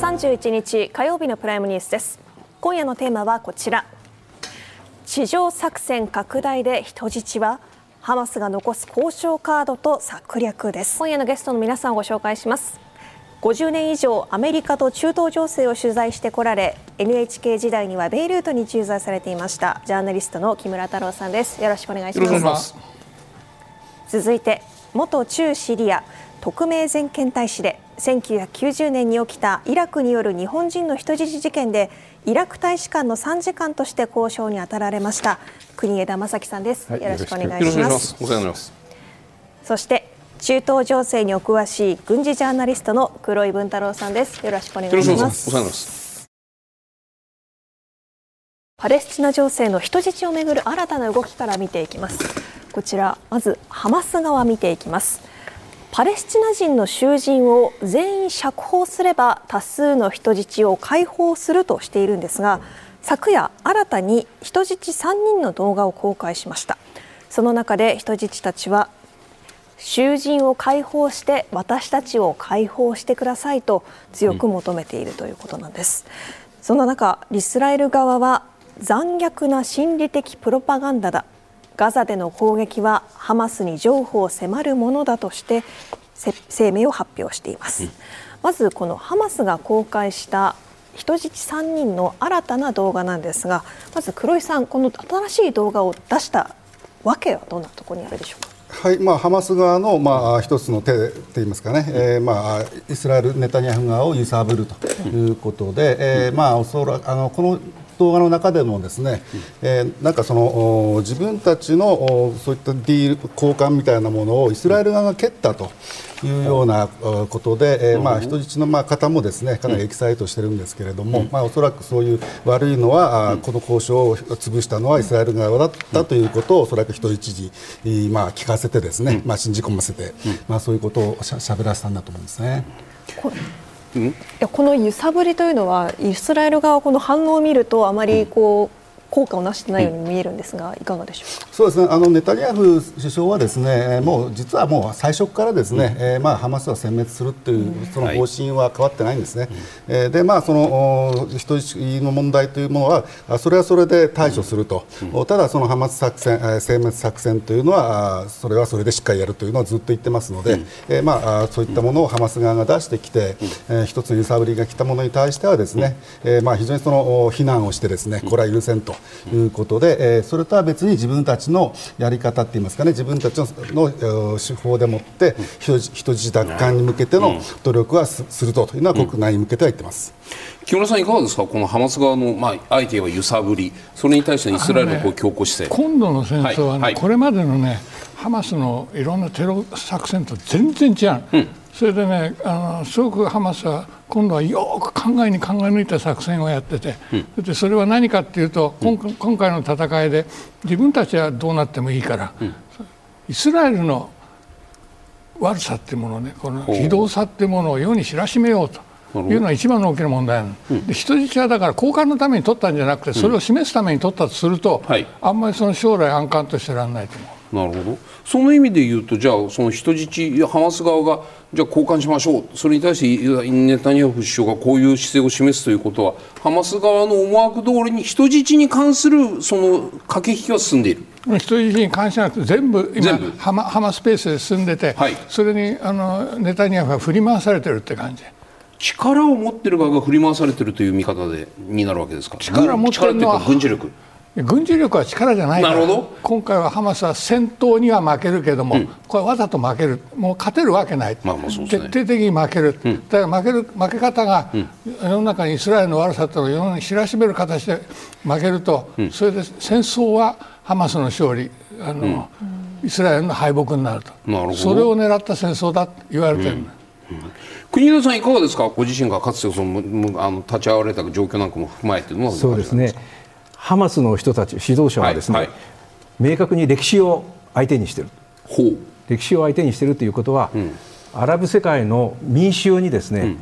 10月31日火曜日のプライムニュースです。今夜のテーマはこちら。地上作戦拡大で人質はハマスが残す交渉カードと策略です。今夜のゲストの皆さんをご紹介します。50年以上アメリカと中東情勢を取材してこられ NHK 時代にはベイルートに駐在されていました。ジャーナリストの木村太郎さんです。よろしくお願いします。続いて元駐シリア特命全権大使で1990年に起きたイラクによる日本人の人質事件でイラク大使館の参事官として交渉に当たられました国枝正樹さんです、はい、よろしくお願いします。お世話になります。そして中東情勢にお詳しい軍事ジャーナリストの黒井文太郎さんです。よろしくお願いします。パレスチナ情勢の人質をめぐる新たな動きから見ていきます。こちらまずハマス側見ていきますパレスチナ人の囚人を全員釈放すれば多数の人質を解放するとしているんですが昨夜新たに人質3人の動画を公開しました。その中で人質たちは囚人を解放して私たちを解放してくださいと強く求めているということなんです、うん、その中イスラエル側は残虐な心理的プロパガンダだ。ガザでの攻撃はハマスに譲歩を迫るものだとして声明を発表しています、うん、まずこのハマスが公開した人質3人の新たな動画なんですがまず黒井さんこの新しい動画を出したわけはどんなところにあるでしょうか？はいまあ、ハマス側の、まあ、一つの手といいますかね、えーまあ、イスラエル、ネタニヤフ側を揺さぶるということで、えーまあ、おそらあのこの動画の中でもですね、えー、なんかその自分たちのそういったディール交換みたいなものをイスラエル側が蹴ったというようなことで、えー、まあ人質のまあ方もですねかなりエキサイトしてるんですけれども、まあおそらくそういう悪いのは、この交渉を潰したのはイスラエル側だったということをおそらく人質にまあ聞かせてですね、まあ信じ込ませて、まあそういうことをしゃしゃべらせたんだと思うんですね。この揺さぶりというのはイスラエル側この反応を見るとあまりこう、効果をなしてないように見えるんですが、いかがでしょうか？そうですね。あのネタニヤフ首相はですねもう実はもう最初からですね、うん、えー、まあ、ハマスは殲滅するというその方針は変わってないんですね、うん、えー、でまあその人質の問題というものはそれはそれで対処すると、うん、ただそのハマス作戦殲滅作戦というのはそれはそれでしっかりやるというのはずっと言ってますので、うん、えー、まあそういったものをハマス側が出してきて、うん、えー、一つの揺さぶりが来たものに対してはですね、えー、まあ非常にその非難をしてですねこれは許せんということで、えそれとは別に自分たちのやり方って言いますかね自分たちの手法でもって人質奪還に向けての努力はするというのは国内に向けては言ってます。木村さん、いかがですか、このハマス側の、まあ、相手は揺さぶり、それに対してイスラエルのこう強硬姿勢、ね、今度の戦争はね、はい。はい、これまでのね、ハマスのいろんなテロ作戦と全然違う、うん、それでねあのすごくハマスは今度はよく考えに考え抜いた作戦をやってて、うん、でそれは何かっていうと、うん、今回の戦いで自分たちはどうなってもいいから、うん、イスラエルの悪さっていうものねこの非道さっていうものを世に知らしめようと。いうのは一番の大きな問題なの、うん、で人質はだから交換のために取ったんじゃなくてそれを示すために取ったとすると、はい、あんまりその将来安閑としてらんないと思う。なるほど。その意味で言うとじゃあその人質ハマス側がじゃあ交換しましょう。それに対してネタニヤフ首相がこういう姿勢を示すということはハマス側の思惑通りに人質に関するその駆け引きは進んでいる。人質に関してなくて全部今ハマハマスペースで進んでて、はい、それにあのネタニヤフが振り回されてるって感じ。力を持ってる側が振り回されてるという見方でになるわけですか。力を持ってるのは軍事力軍事力は力じゃないから今回はハマスは戦闘には負けるけども、うん、これわざと負ける。もう勝てるわけない、まあまあね、徹底的に負ける、うん、だから負ける負け方が、うん、世の中にイスラエルの悪さというのを世の中に知らしめる形で負けると、それで戦争はハマスの勝利。あの、イスラエルの敗北になると。それを狙った戦争だと言われてる、国枝さんいかがですか？ご自身がかつてそのあの立ち会われた状況なんかも踏まえてそうですねハマスの人たち指導者はですね、はいはい、明確に歴史を相手にしている歴史を相手にしているということは、うん、アラブ世界の民衆にですね、うん、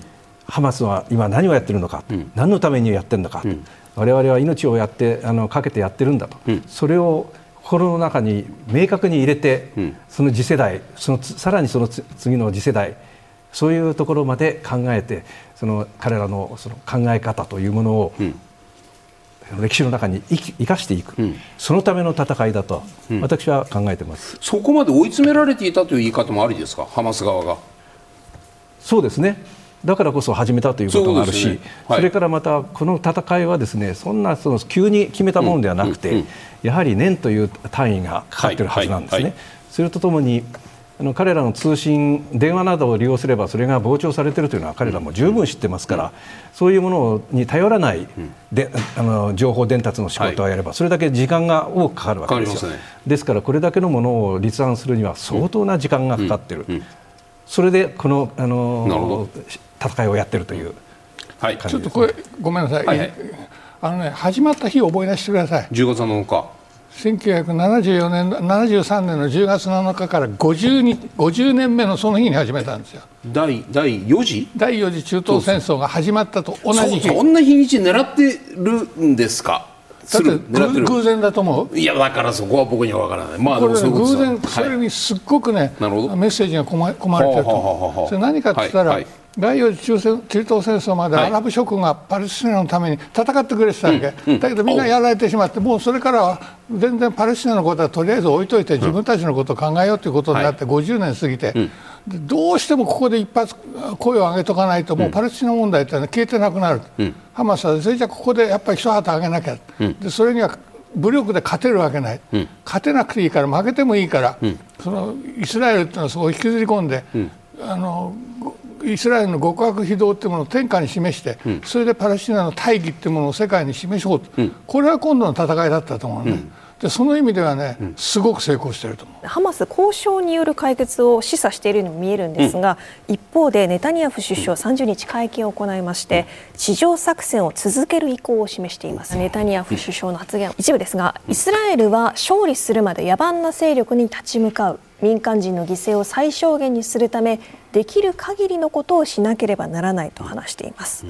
ハマスは今何をやってるのか、うん、何のためにやってるのか、うん、我々は命をやってあのかけてやってるんだと、それを心の中に明確に入れて、その次世代そのさらにその次の次世代そういうところまで考えてその彼らのその考え方というものを、うん歴史の中に生かしていく、うん、そのための戦いだと、私は考えてます、そこまで追い詰められていたという言い方もありですか、ハマス側が。そうですね。だからこそ始めたということがあるし、そ、ね。はい、それからまたこの戦いはですねそんなその急に決めたものではなくて、うん。うん。うん、やはり年という単位がかかっているはずなんですね。それとともにあの彼らの通信、電話などを利用すればそれが膨張されているというのは彼らも十分知ってますから、そういうものに頼らないであの情報伝達の仕事をやれば、それだけ時間が多くかかるわけですよ。ですからこれだけのものを立案するには相当な時間がかかっている。それでこのあの戦いをやってるという、はい、ちょっとこれごめんなさい、はい。はい、あのね始まった日を思い出してください。10月7日1974年73年の10月7日から 50, 50年目のその日に始めたんですよ。第第4次？第4次中東戦争が始まったと同じ日。そんな日にち狙ってるんですか？だって偶然だと思う？いやだからそこは僕には分からない。まあこれ、ね、偶然それにすっごくね、はい、メッセージが込ま込まれてるとそれ何かって言ったら、はいはい第4次中中東戦争までアラブ諸国がパレスチナのために戦ってくれてたわけ、はいうん、だけどみんなやられてしまってもうそれからは全然パレスチナのことはとりあえず置いといて自分たちのことを考えようということになって50年過ぎて、どうしてもここで一発声を上げとかないともうパレスチナ問題ってのは消えてなくなる、うん、ハマスはそれじゃここでやっぱり一旗上げなきゃ、でそれには武力で勝てるわけない、うん、勝てなくていいから負けてもいいから、うん、そのイスラエルっていうのはそこを引きずり込んで、うん、あのイスラエルの極悪非道というものを天下に示して、それでパレスチナの大義というものを世界に示そうと、これは今度の戦いだったと思うね。でその意味ではね、うん、すごく成功していると思う。ハマス交渉による解決を示唆しているように見えるんですが、うん、一方でネタニヤフ首相30日会見を行いまして地上作戦を続ける意向を示しています。ネタニヤフ首相の発言一部ですがイスラエルは勝利するまで野蛮な勢力に立ち向かう。民間人の犠牲を最小限にするためできる限りのことをしなければならないと話しています。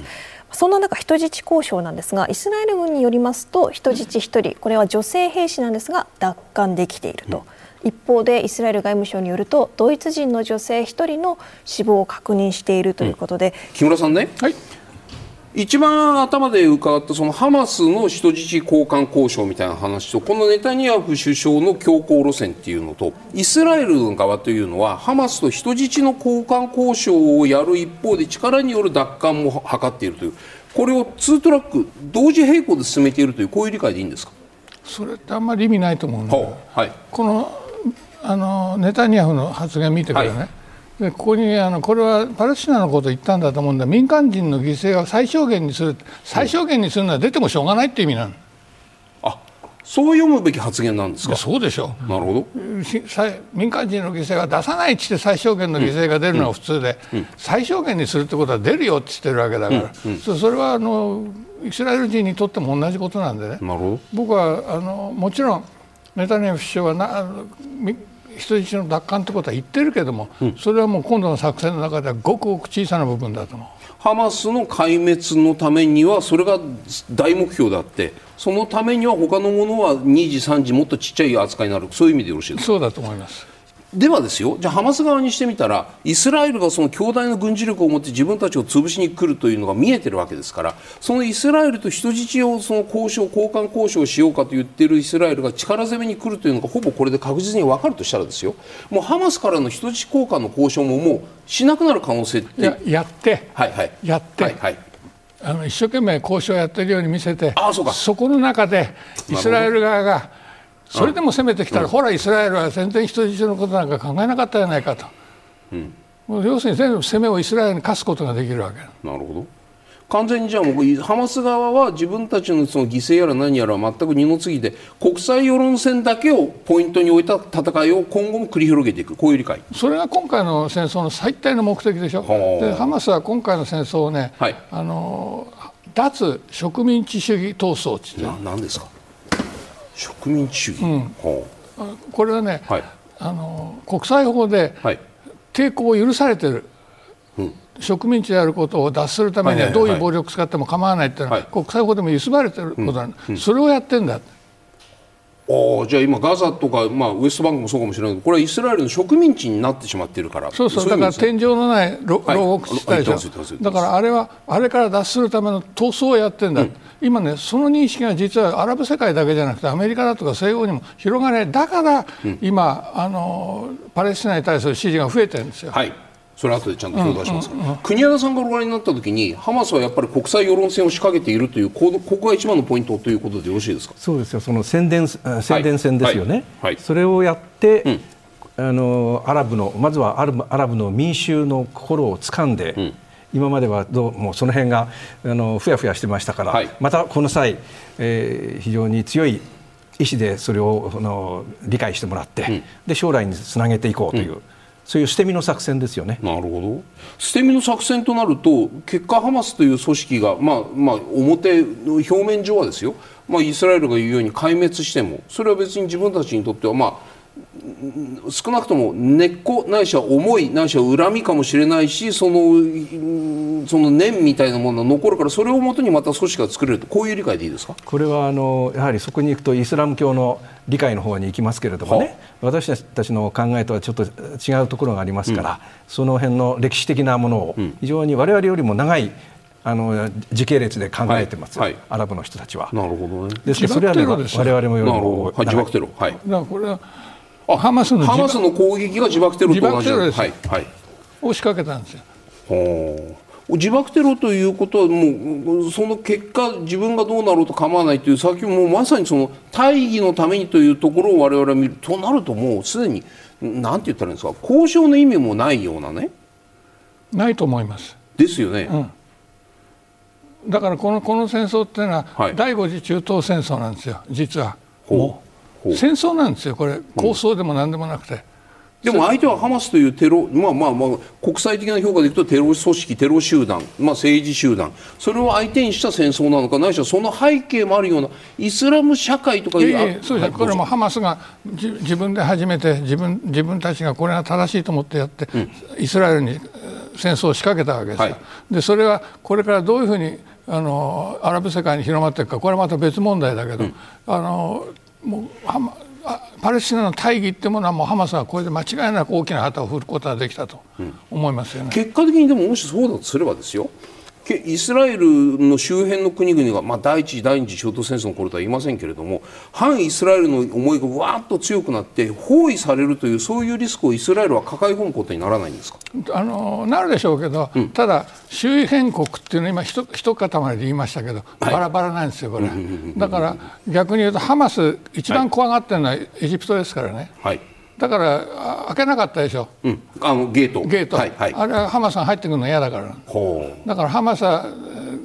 うんそんな中人質交渉なんですがイスラエル軍によりますと人質1人これは女性兵士なんですが奪還できていると。一方でイスラエル外務省によるとドイツ人の女性1人の死亡を確認しているということで、木村さんね、はい、一番頭で伺ったそのハマスの人質交換交渉みたいな話とこのネタニヤフ首相の強硬路線っていうのとイスラエルの側というのはハマスと人質の交換交渉をやる一方で力による奪還も図っているというこれを2トラック同時並行で進めているというこういう理解でいいんですか？それってあんまり意味ないと思うんだはい、このあのネタニヤフの発言見てからね、はいでここにあのこれはパレスチナのことを言ったんだと思うんだ。民間人の犠牲を最小限にする最小限にするのは出てもしょうがないって意味なの。あそう読むべき発言なんですか？そうでしょう。なるほど。民間人の犠牲は出さないって最小限の犠牲が出るのは普通で、うん。うん、最小限にするってことは出るよって言ってるわけだから、うん、そそれはあのイスラエル人にとっても同じことなんでね。僕はあのもちろんネタニヤフ首相はな人質の奪還ってことは言ってるけども、うん、それはもう今度の作戦の中ではごくごく小さな部分だと思う。ハマスの壊滅のためにはそれが大目標であって。そのためには他のものは2時3時もっとちっちゃい扱いになる。そういう意味でよろしいですか？そうだと思いますではですよじゃあハマス側にしてみたらイスラエルがその強大な軍事力を持って自分たちを潰しに来るというのが見えてるわけですからそのイスラエルと人質をその交渉交換交渉しようかと言っているイスラエルが力攻めに来るというのがほぼこれで確実に分かるとしたらですよ。もうハマスからの人質交換の交渉ももうしなくなる可能性ってややって。はいはい。やって、はいはい。あの一生懸命交渉をやってるように見せてあそうか。そこの中でイスラエル側がそれでも攻めてきたら、ほらイスラエルは全然人質のことなんか考えなかったじゃないかと、うん、要するに全部攻めをイスラエルに課すことができるわけ。なるほど。完全にじゃあもうハマス側は自分たちのその犠牲やら何やら全く二の次で国際世論戦だけをポイントに置いた戦いを今後も繰り広げていく。こういう理解。それが今回の戦争の最大の目的でしょ。でハマスは今回の戦争をね、はい、あの脱植民地主義闘争って言って何ですか？植民地主義、うん、これはね、はい、あの国際法で抵抗を許されてる、うん、植民地であることを脱するためにはどういう暴力使っても構わないっていうのは、国際法でも結ばれてることなん、うん、それをやってんだあじゃあ今ガザとか、まあ、ウエストバンクもそうかもしれないけどこれはイスラエルの植民地になってしまっているから。そうそうだから天井のない牢獄地帯でだからあれはあれから脱するための闘争をやってんだ、うん、今ねその認識が実はアラブ世界だけじゃなくてアメリカだとか西欧にも広がれだから、うん、今あのパレスチナに対する支持が増えてるんですよ。はいそれ後でちゃんと表出します、うんうんうん、国枝さんがご覧になったときにハマスはやっぱり国際世論戦を仕掛けているというここが一番のポイントということでよろしいですか？そうですよ。その宣伝宣伝戦ですよね、はい。はい。はい、それをやって、うん、あのアラブのまずはアラブアラブの民衆の心を掴んで、うん、今まではどうもその辺があのふやふやしてましたから、またこの際、えー、非常に強い意志でそれをあの理解してもらって、うん、で将来につなげていこうという。そういう捨て身の作戦ですよね。なるほど。捨て身の作戦となると、結果ハマスという組織が、まあまあ表表面上はですよ。まあイスラエルが言うように壊滅しても、それは別に自分たちにとってはまあ少なくとも根っこないしは思いないしは恨みかもしれないしそのその念みたいなものが残るからそれをもとにまた組織が作れるとこういう理解でいいですか？これはあのやはりそこに行くとイスラム教の理解の方に行きますけれどもね私たちの考えとはちょっと違うところがありますから、うん、その辺の歴史的なものを非常に我々よりも長いあの時系列で考えてます、はいはい、アラブの人たちは。なるほどね。ですからそれはね我々もよりも、はい、自爆テロ。はい。これはハマスのハマスの攻撃が自爆テロと同じ。です、はいはい、を仕掛けたんですよ。自爆テロということはもうその結果自分がどうなろうと構わないという先もまさにその大義のためにというところを我々は見るとなるともうすでになんて言ったらいいんですか？交渉の意味もないようなね。ないと思います。ですよね、うん、だからこのこの戦争っていうのは、はい、第五次中東戦争なんですよ実は。もう戦争なんですよこれ。構想でも何でもなくて。でも相手はハマスというテロ、まあまあまあ、国際的な評価でいくとテロ組織、テロ集団、まあ、政治集団、それを相手にした戦争なのか、ないしはその背景もあるようなイスラム社会とかいう、いやいやそうです。これもハマスが自分で初めて自分自分たちがこれが正しいと思ってやって、うん、イスラエルに戦争を仕掛けたわけですよ。はい、でそれはこれからどういうふうにあのアラブ世界に広まっていくかこれはまた別問題だけど、うん、あのもうパレスチナの大義というものはもうハマスはこれで間違いなく大きな旗を振ることができたと思いますよね、うん、結果的にでももしそうだとすればですよ。イスラエルの周辺の国々が、まあ、第一次第二次中東戦争の頃とは言いませんけれども反イスラエルの思いがわっと強くなって包囲されるというそういうリスクをイスラエルは抱え込むことにならないんですか？あのなるでしょうけど、うん、ただ周辺国っていうのは今ひと一塊で言いましたけど、バラバラなんですよこれ、だから逆に言うとハマス一番怖がってるのはエジプトですからね。はいだから開けなかったでしょ、うん、あのゲート。ゲート、はいはい、あれはハマスが入ってくるの嫌だから。だからハマスは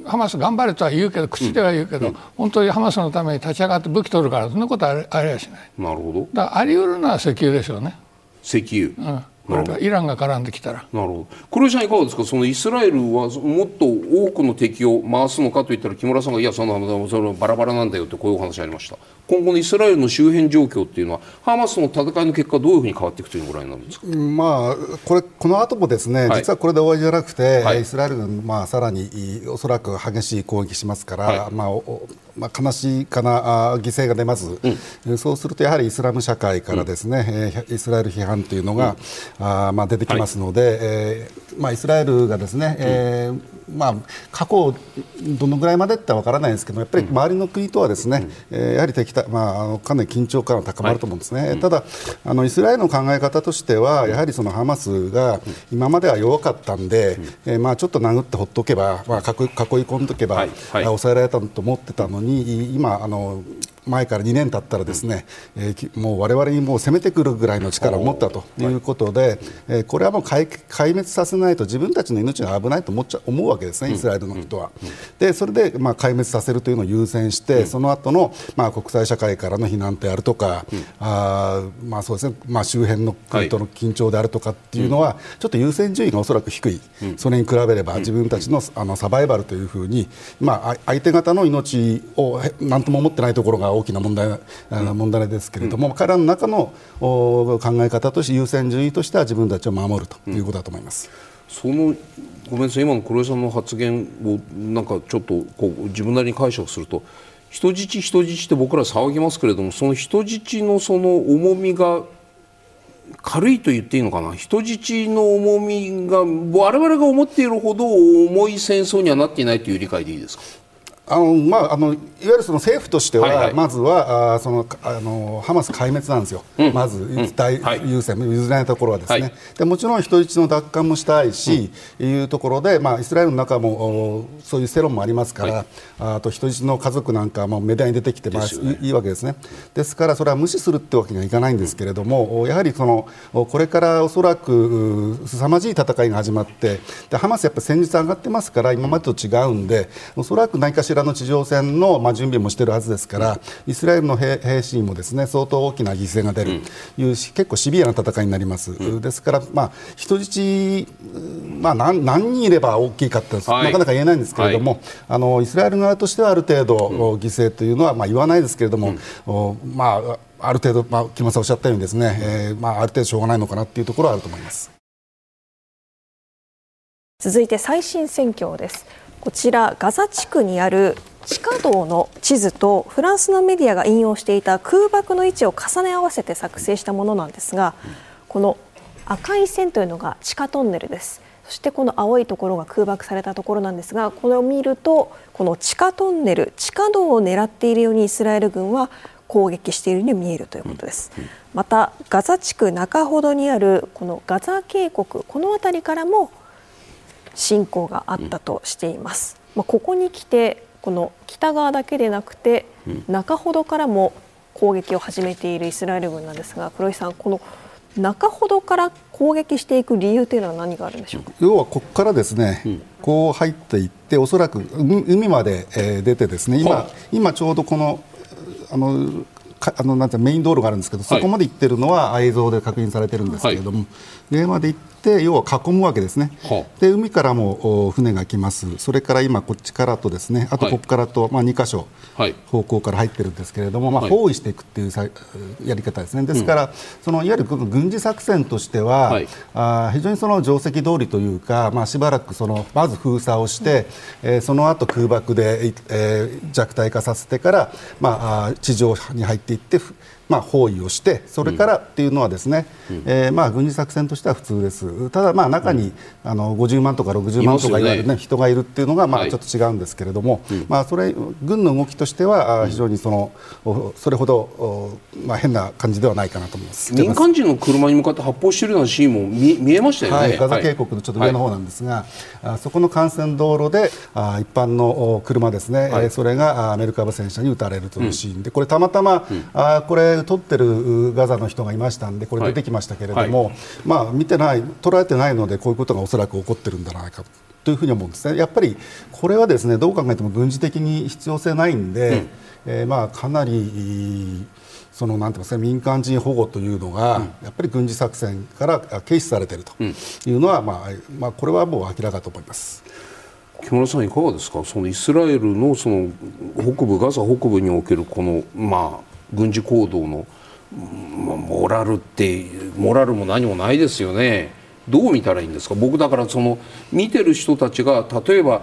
ハマス頑張れとは言うけど口では言うけど、うん、本当にハマスのために立ち上がって武器取るからそんなことはありはしないなるほどだからあり得るのは石油でしょうね石油、うんこれがイランが絡んできたら。なるほど。黒井さんいかがですか？そのイスラエルはもっと多くの敵を回すのかといったら木村さんがいやそのそのバラバラなんだよってこういうお話ありました。今後のイスラエルの周辺状況っていうのはハマスの戦いの結果どういうふうに変わっていくというご覧になるんですか、まあ、これこの後もですね、はい、実はこれで終わりじゃなくて、はい、イスラエル軍、まあ、さらにおそらく激しい攻撃しますから、はい、まあまあ、悲しいかな犠牲が出ます、うん、そうするとやはりイスラム社会からですね、うん、イスラエル批判というのが、うん、あまあ、出てきますので、はい、えー、まあ、イスラエルがですね、えーまあ、過去どのぐらいまでってわからないですけどやっぱり周りの国とはですね、うん、えー、やはり敵た、まあ、あのかなり緊張感は高まると思うんですね、はい、ただあのイスラエルの考え方としてはやはりそのハマスが今までは弱かったんで、うん、えー、まあ、ちょっと殴ってほっとけば、まあ、囲い込んでおけば、はい。はい、抑えられたと思ってたのに今あの前から2年経ったらですね、えー、もう我々にもう攻めてくるぐらいの力を持ったとい。うことで、えー、これはもう壊滅させないと自分たちの命が危ないと思っちゃ思うわけですね、イスラエルの人は。でそれでまあ壊滅させるというのを優先して、その後のまあ国際社会からの非難であるとか、あまあそうですねまあ、周辺の国との緊張であるとかっていうのは、ちょっと優先順位がおそらく低い、それに比べれば自分たちのあのサバイバルというふうに、まあ、相手方の命を何とも思ってないところが大きな問題,、問題ですけれども、うん、彼らの中の考え方として優先順位としては自分たちを守るということだと思います。そのごめんなさい今の黒井さんの発言をなんかちょっとこう自分なりに解釈すると人質人質って僕ら騒ぎますけれどもその人質のその重みが軽いと言っていいのかな？人質の重みが我々が思っているほど重い戦争にはなっていないという理解でいいですか？あのまあ、あのいわゆるその政府としては、はいはい、まずはあそのあのハマス壊滅なんですよ、うん、まず大優先、はい、譲れないところはですね、はい、でもちろん人質の奪還もしたいし、うん、いうところで、まあ、イスラエルの中もそういう世論もありますから、はい、あと人質の家族なんかもメディアに出てきて、まあ、ね、いいわけですね、ですからそれは無視するってわけにはいかないんですけれども、うん、やはりそのこれからおそらく凄まじい戦いが始まって、でハマスやっぱ戦術上がってますから、今までと違うんで、おそらく何かしららの地上戦の、まあ、準備もしているはずですから、イスラエルの兵士にもですね相当大きな犠牲が出るという、結構シビアな戦いになります、ですから、まあ、人質、まあ何、何人いれば大きいかって、はい、なかなか言えないんですけれども、はい、あのイスラエル側としてはある程度、犠牲というのは、まあ、言わないですけれども、うん、まあ、ある程度、まあ、木村さんおっしゃったようにですね、えーまあ、ある程度しょうがないのかなというところはあると思います。続いて最新選挙です。こちらガザ地区にある地下道の地図とフランスのメディアが引用していた空爆の位置を重ね合わせて作成したものなんですがこの赤い線というのが地下トンネルです。そしてこの青いところが空爆されたところなんですがこれを見るとこの地下トンネル地下道を狙っているようにイスラエル軍は攻撃しているように見えるということです。またガザ地区中ほどにあるこのガザ渓谷この辺りからも侵攻があったとしています。まあ、ここに来てこの北側だけでなくて中ほどからも攻撃を始めているイスラエル軍なんですが黒井さんこの中ほどから攻撃していく理由というのは何があるんでしょうか？要はここからですね、うん、こう入っていっておそらく海まで、え出てですね今今ちょうどこのあのあのなんてメイン道路があるんですけど、そこまで行ってるのは映像で確認されてるんですけれども、はい、上まで行って要は囲むわけですね、はあ、で海からも船が来ます、それから今、こっちからとですねあとここからと、はい、まあ、2箇所、方向から入ってるんですけれども、まあ、包囲していくっていうやり方ですね、ですから、うん、そのいわゆる軍事作戦としては、はい、あ非常にその定石通りというか、まあ、しばらくそのまず封鎖をして、うん、えー、その後空爆で、えー、弱体化させてから、まあ、地上に入っていって、まあ、包囲をしてそれからっていうのはですね、うん、えー、まあ、軍事作戦としては普通です。ただ、まあ、中に、あの50万とか60万とかいわゆる、ね、人がいるっていうのが、まあ、ちょっと違うんですけれども、はい、まあ、それ軍の動きとしては非常にそのそれほど、まあ、変な感じではないかなと思います。民間人の車に向かって発砲しているようなシーンも見見えましたよね、はい、ガザ渓谷のちょっと上の方なんですが、はい、そこの幹線道路であ一般の車ですね、はい、それがメルカバ戦車に撃たれるというシーンで、これたまたま、うん、あこれ撮ってるガザの人がいましたんでこれ出てきましたけれども、はい、まあ、見てない捉えてないのでこういうことがおそらく起こってるんじゃないかというふうに思うんですね。やっぱりこれはですねどう考えても軍事的に必要性ないんで、うん、えー、まあかなりそのなんて言いますか民間人保護というのが、うん、やっぱり軍事作戦から軽視されているというのは、うん、まあまあ、これはもう明らかと思います。木村さんいかがですか？そのイスラエルのその北部ガザ北部におけるこのまあ軍事行動の、まあ、モラルってモラルも何もないですよね。どう見たらいいんですか？僕だからその見てる人たちが例えば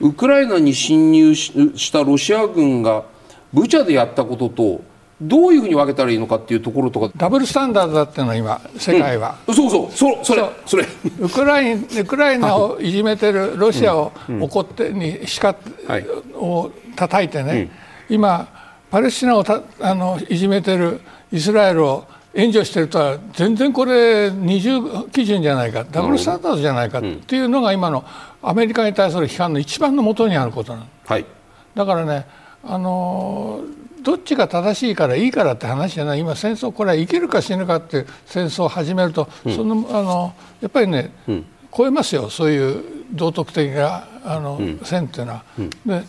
ウクライナに侵入したロシア軍がブチャでやったこととどういうふうに分けたらいいのかっていうところとか。ダブルスタンダードだってのは今世界は、うん、そうそう。そそれそれ。ウクライウクライナをいじめてるロシアを怒ってにしか、はい、を叩いてね、うん、今パレスチナをたあのいじめてるイスラエルを援助してるとは全然これ二重基準じゃないか。ダブルスタンダードじゃないかっていうのが今のアメリカに対する批判の一番のもとにあることなの、はい、だからねあのどっちが正しいからいいからって話じゃない。今戦争これは生きるか死ぬかって戦争を始めると、うん、そのあのやっぱりね、うん、超えますよ。そういう道徳的なあの、うん、線っていうのは。で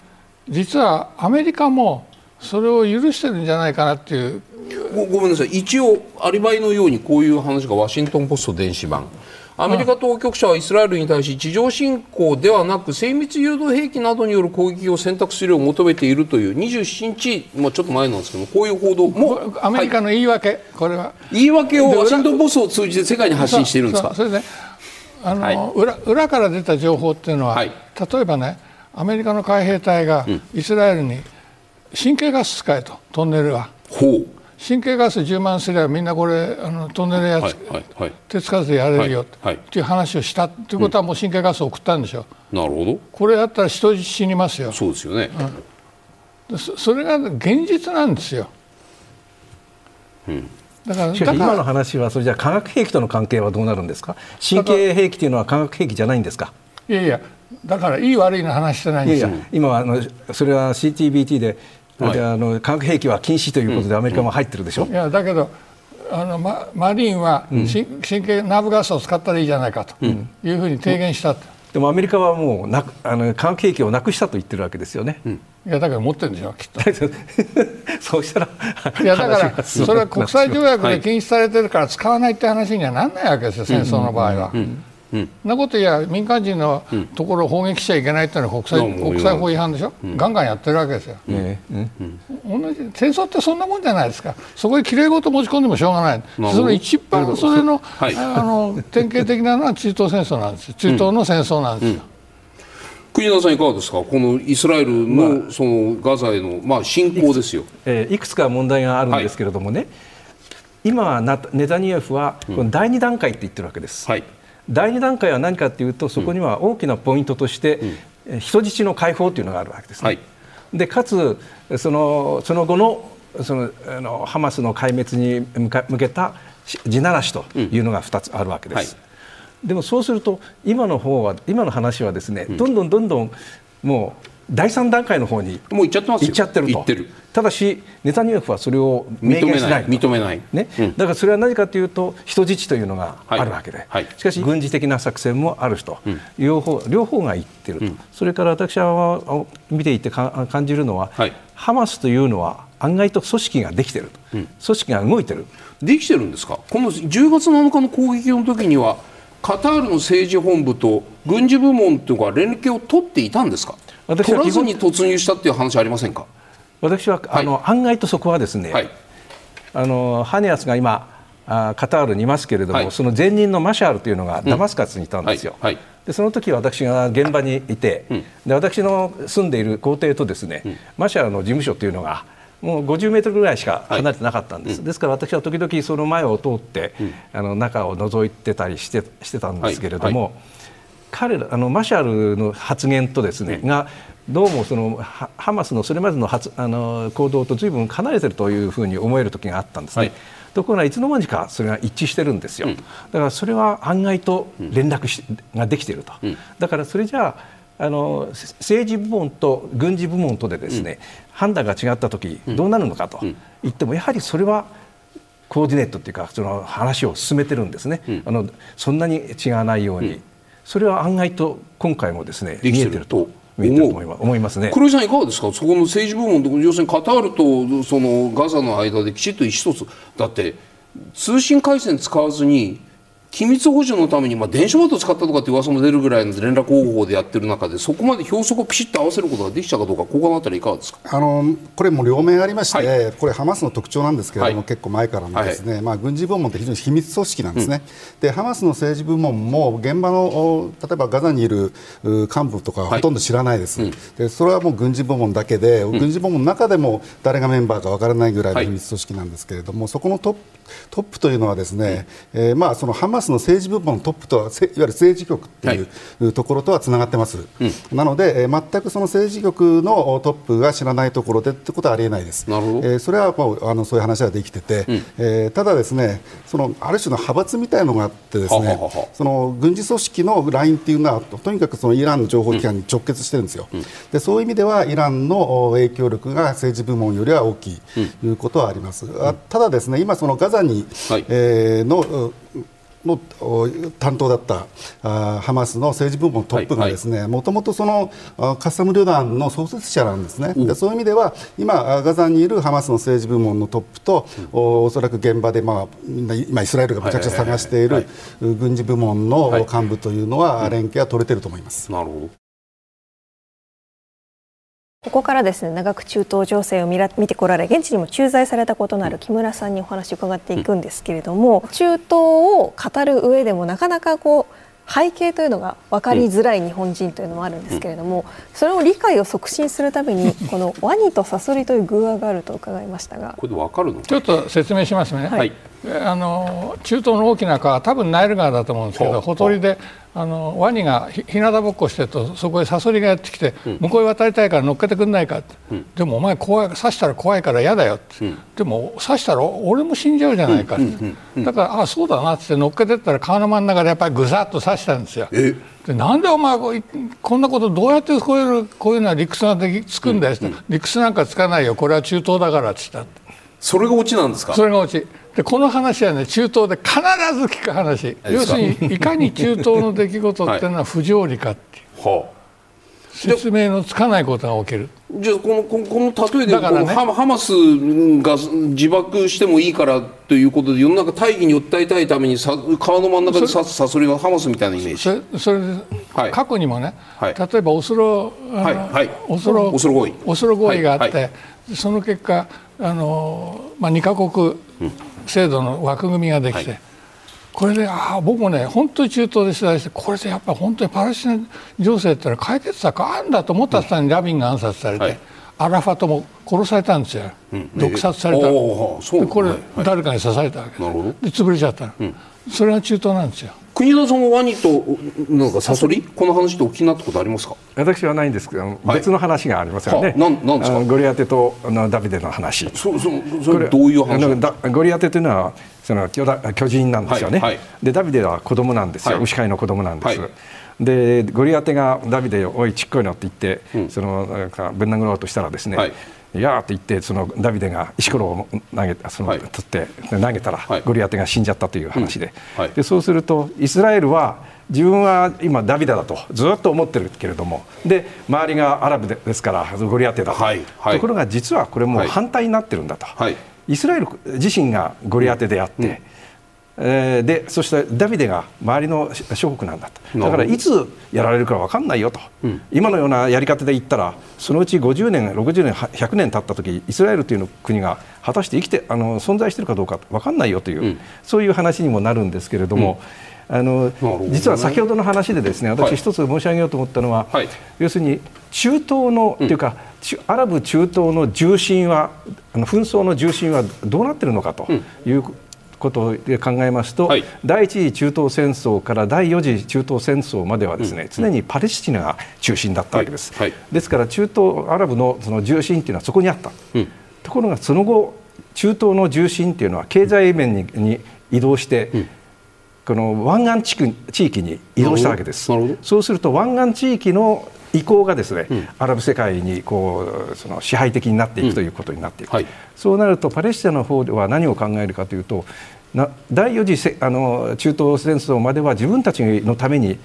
実はアメリカもそれを許してるんじゃないかなっていう。ごごめんなさい。一応アリバイのようにこういう話がワシントン・ポスト電子版。アメリカ当局者はイスラエルに対し地上侵攻ではなく精密誘導兵器などによる攻撃を選択するよう求めているという。27日、まあ、ちょっと前なんですけどこういう報道も。アメリカの言い訳、はい、これは。言い。訳をワシントン・ポストを通じて世界に発信しているんですか？それであの、はい、裏裏から出た情報っていうのは、はい、例えばねアメリカの海兵隊がイスラエルに、神経ガス使えとトンネルは。ほう。神経ガス充満すればみんなこれあのトンネルやつ、はいはいはい、手つかずでやれるよっていう話をしたっていうことはもう神経ガスを送ったんでしょ、うん、なるほど。これやったら人質死にますよ。そうですよね、うん、そそれが現実なんですよ、うん、だから今の話はそれじゃ化学兵器との関係はどうなるんですか？神経兵器というのは化学兵器じゃないんですか？いやいやだからいい悪いの話してないんですよ。今はあのそれは CTBT ではい、あの化学兵器は禁止ということでアメリカも入ってるでしょ、いやだけどあのママリンは、神経ナーブガスを使ったらいいじゃないかというふうに提言したと、でもアメリカはもうなあの化学兵器をなくしたと言ってるわけですよね。いやだから持ってるんでしょきっと。そうしたらいやだからそれは国際条約で禁止されてるから使わないって話にはなんないわけですよ、戦争の場合は。うん、なことや民間人のところを砲撃しちゃいけないっていうのは国際国際法違反でしょ、うん、ガンガンやってるわけですよ、うん、同じ戦争ってそんなもんじゃないですか。そこにきれい事持ち込んでもしょうがない。それ一番それのはい、あの典型的なのは中東戦争なんです中東の戦争なんですよ、国田さんいかがですか？このイスラエルのそのガザへのまあ侵攻ですよ、えー、いくつか問題があるんですけれどもね、はい、今はネタニヤフはこの第二段階って言ってるわけです、はい第2段階は何かというとそこには大きなポイントとして、うん、人質の解放というのがあるわけです。ね。はい、でかつそのその後のそのあのハマスの壊滅に向けた地ならしというのが2つあるわけです。うん。はい、でもそうすると今の方は今の話はですね、どんどんどんどんもう第3段階の方にもう行っちゃってます行っちゃってると。ただしネタニヤフはそれを明言しない認めない。ね、うん、だからそれは何かというと人質というのがあるわけで、はい。はい、しかし軍事的な作戦もあると、うん、両方両方が言ってると、うん、それから私は見ていて感じるのは、はい、ハマスというのは案外と組織ができてると、組織が動いてる。できてるんですか？この10月7日の攻撃の時にはカタールの政治本部と軍事部門というか連携を取っていたんですか？私取らずに突入したっていう話ありませんか？私は、はい、あの案外とそこはですね、はい、あのハネアスが今あカタールにいますけれども、はい、その前任のマシャールというのがダマスカスにいたんですよ。うん、でその時私が現場にいて、うん、で私の住んでいる校庭とですね、うん、マシャールの事務所というのがもう50メートルぐらいしか離れてなかったんです、ですから私は時々その前を通って、あの中を覗いてたりしてしてたんですけれども、彼らあのマシャルの発言とですね、がどうもそのハマスのそれまでの発あの行動とずいぶん離れてるというふうに思える時があったんですね。はい。ところがいつの間にかそれが一致してるんですよ、うん、だからそれは案外と連絡し、ができていると、うん、だからそれじゃああの政治部門と軍事部門とでですね、うん、判断が違った時どうなるのかと言ってもやはりそれはコーディネートというかその話を進めてるんですね、あのそんなに違わないように、それは案外と今回もですね見えてると見えてると思います。ね。黒井さんいかがですか？そこの政治部門と要するにカタールとそのガザの間できちっと意思疎通。だって通信回線使わずに機密保持のために、まあ、電子マート使ったとかって噂も出るぐらいの連絡方法でやってる中でそこまで標則をピシッと合わせることができたかどうかここのあたりいかがですか？あのこれも両面ありまして、はい、これハマスの特徴なんですけれども、はい、結構前からのですね、はい、まあ、軍事部門って非常に秘密組織なんですね、うん、でハマスの政治部門も現場の例えばガザにいる幹部とかほとんど知らないです、うん、でそれはもう軍事部門だけで、うん、軍事部門の中でも誰がメンバーかわからないぐらいの秘密組織なんですけれども、そこのトップトップというのはですね、えー、まあそのハマスの政治部門トップとはいわゆる政治局っていう、はい、ところとはつながってます、うん、なので、えー、全くその政治局のトップが知らないところでってことはありえないです、なるほど。えー、それはもうあのそういう話はできてて、うん、えー、ただ、ですねそのある種の派閥みたいなのがあってですねはははその軍事組織のラインっていうのはとにかくそのイランの情報機関に直結してるんですよ、うん、でそういう意味ではイランの影響力が政治部門よりは大きいということはあります、あただ、ですね今、そのガザに、はい、えー、のの担当だったあハマスの政治部門トップがですねもともとそのカッサム旅団の創設者なんですね、でそういう意味では今、ガザにいるハマスの政治部門のトップと、うん、おおそらく現場で、まあ、今、イスラエルがめちゃくちゃ探している軍事部門の幹部というのは、連携は取れていると思います。なるほどここからですね長く中東情勢を見ら見てこられ現地にも駐在されたことのある木村さんにお話を伺っていくんですけれども、中東を語る上でもなかなかこう背景というのが分かりづらい日本人というのもあるんですけれども、それを理解を促進するために このワニとサソリという偶話があると伺いましたが。これで分かるの？ちょっと説明しますね、はい、あの中東の大きな川多分ナイル川だと思うんですけどほとりであのワニがひなたぼっこしてるとそこへサソリがやってきて、うん、向こうへ渡りたいから乗っけてくんないかって、うん、でもお前怖い刺したら怖いから嫌だよって、うん、でも刺したら俺も死んじゃうじゃないかって、だからああそうだなって乗っけてったら川の真ん中でやっぱりぐさっと刺したんですよ。でなんでお前こんなことどうやってこういうこういうのは理屈ができつくんだよって、理屈なんかつかないよ。これは中東だからって言った。それがオチなんですか？それがオチでこの話はね中東で必ず聞く話。要するにいかに中東の出来事っていうのは不条理かっていう、はあ、説明のつかないことが起きる。じゃあこのこのこの例えで、ね、ハマスが自爆してもいいからということで世の中大義に訴えたいためにさ川の真ん中で刺すサソリがハマスみたいなイメージ。それで、はい、過去にもね、はい、例えばオスロ、はいはい、オスロオスロ合意。オスロ合意。があって、その結果あの、まあ、2か国制度の枠組みができて、はい、これでああ僕もね本当に中東で取材してこれでやっぱり本当にパレスチナ情勢ってのは解決策あるんだと思った途端にラビンが暗殺されて、はい、アラファトも殺されたんですよ、うん、毒殺された、えー、これ、はい、誰かに刺されたわけで潰れちゃった、うん、それが中東なんですよ国枝さんもワニとなんかサソリこの話でお気になったことありますか？私はないんですけど、別の話がありますよね、なんなんですか？ゴリアテとあのダビデの話。そそそれどういう話？ゴリアテというのはその巨巨人なんですよね、はいはい、でダビデは子供なんですよ、はい、牛飼いの子供なんです、でゴリアテがダビデを「おいちっこいの」って言って、うん、そのなんかぶん殴ろうとしたらですね、いやーって言ってそのダビデが石ころを投げその、はい、取って投げたら、ゴリアテが死んじゃったという話で。うん。はい、でそうするとイスラエルは自分は今ダビデだとずっと思ってるけれどもで周りがアラブですからゴリアテだと、はい、ところが実はこれもう反対になってるんだと、イスラエル自身がゴリアテであって、うんえー、でそしてダビデが周りの諸国なんだと。だからいつやられるか分かんないよと、うん、今のようなやり方で言ったらそのうち50年60年100年経った時イスラエルという国が果たして生きてあの存在しているかどうか分かんないよという、うん、そういう話にもなるんですけれども。うん、あの、ね、実は先ほどの話でですね私一つ申し上げようと思ったのは、はい、要するに中東の、というかアラブ中東の重心はあの紛争の重心はどうなっているのかということで考えますと、はい、第一次中東戦争から第四次中東戦争まではですね、うん、常にパレスチナが中心だったわけです、はいはい、ですから中東アラブのその重心というのはそこにあった、うん、ところがその後中東の重心というのは経済面にに移動して、うんこの湾岸地区地域に移動したわけです。そうすると湾岸地域の意向がですね、うん、アラブ世界にこうその支配的になっていくということになっていく、うんはい、そうなるとパレスチナの方では何を考えるかというとな第4次あの中東戦争までは自分たちのために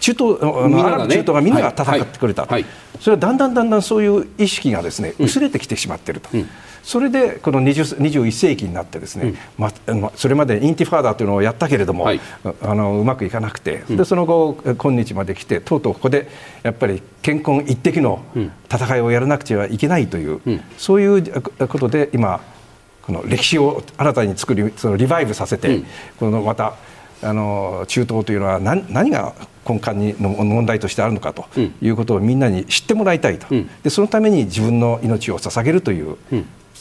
中東あの、アラブ中東がみんなが戦ってくれた、はい。はい、それはだんだんだんだんそういう意識がですね薄れてきてしまっていると。うんそれでこの21世紀になってですね、うん、まあ、それまでインティファーダというのをやったけれども、はい、あのうまくいかなくて、でその後今日まで来てとうとうここでやっぱり健康一滴の戦いをやらなくちゃいけないという、うん、そういうことで今この歴史を新たに作りそのリバイブさせて、うん、このまたあの中東というのは何何が根幹にの問題としてあるのかということをみんなに知ってもらいたいと、でそのために自分の命を捧げるという、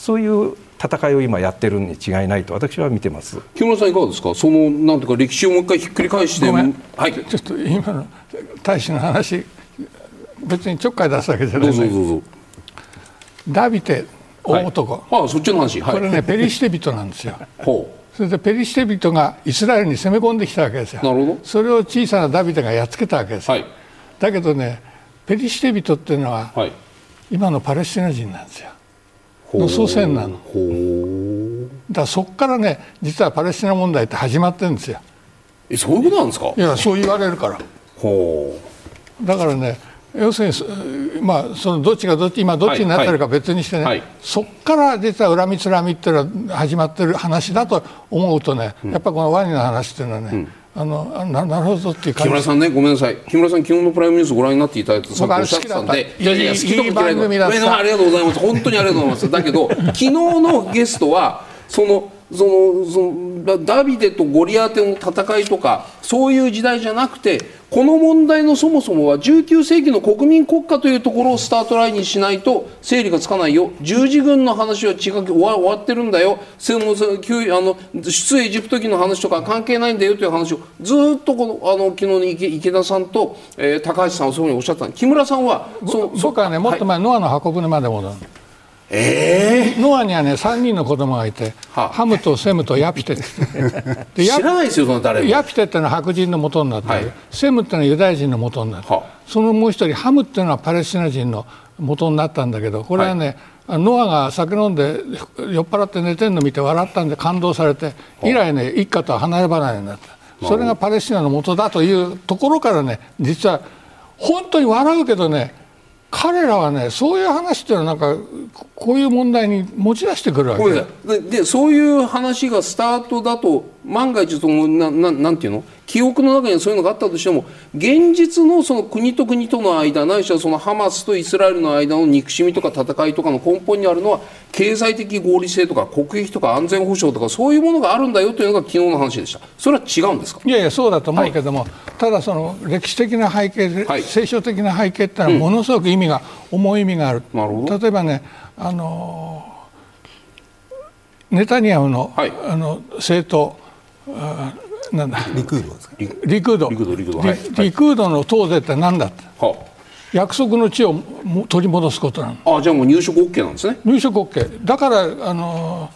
そういう戦いを今やってるに違いないと私は見てます。木村さんいかがですか？そのなんていうか歴史をもう一回ひっくり返して。はい。ちょっと今の大使の話別にちょっかい出すわけじゃない。ですダビテ大男、はい、ああそっちの話、はい、これねペリシテ人なんですよ。ほう。それでペリシテ人がイスラエルに攻め込んできたわけですよ。なるほど。それを小さなダビデがやっつけたわけです、はい、だけどねペリシテ人っていうのは、はい、今のパレスチナ人なんですよの祖先なの。だからそこからね実はパレスチナ問題って始まってるんですよ。えそういうことなんですか？いやそう言われるから。だからね要するにまあそのどっちがどっち今どっちになってるか別にしてね、はい。はい、そこから実は恨みつらみっていうのは始まってる話だと思うとね、うん、やっぱこのワニの話っていうのはね、うんあのななるほどっていう木村さんねごめんなさい。木村さん昨日のプライムニュースご覧になっていただいてさっきおっしゃってたんで。いやいや好きとい番組だった。ありがとうございます。本当にありがとうございます。だけど昨日のゲストはそのそのそのダビデとゴリアテの戦いとかそういう時代じゃなくてこの問題のそもそもは19世紀の国民国家というところをスタートラインにしないと整理がつかないよ。十字軍の話は違う終わ終わってるんだよ。そあの出エジプト記の話とか関係ないんだよという話をずっとこのあの昨日の池池田さんと、えー、高橋さんはそういうふうにおっしゃった。木村さんはそ僕はねもっと前、はい、ノアの箱舟まで戻る。えー、ノアにはね3人の子供がいて、はハムとセムとヤピテ。で知らないですよその誰ヤピテっていうのは白人の元になって、はい、セムってのはユダヤ人の元になって、そのもう一人ハムっていうのはパレスチナ人の元になったんだけどこれはね、はい、ノアが酒飲んで酔っ払って寝てるの見て笑ったんで感動されて以来ね一家とは離れ離れになった。それがパレスチナの元だというところからね実は本当に笑うけどね彼らはねそういう話っていうのはなんかこういう問題に持ち出してくるわけででそういう話がスタートだと万が一そのなななんていうの？記憶の中にそういうのがあったとしても現実のその国と国との間ないしはそのハマスとイスラエルの間の憎しみとか戦いとかの根本にあるのは経済的合理性とか国益とか安全保障とかそういうものがあるんだよというのが昨日の話でした。それは違うんですか？いやいやそうだと思うけども、はい、ただその歴史的な背景、はい、聖書的な背景ってのはものすごく意味が、うん、重い意味がある。例えばねあのネタニヤフの,、あの政党なんだ？リクードですか？リクード。リクードリクード,、はい、リクードの党是って何だって、はあ、約束の地を取り戻すことなの。あじゃあもう入植 OK なんですね。入植 OK だからあの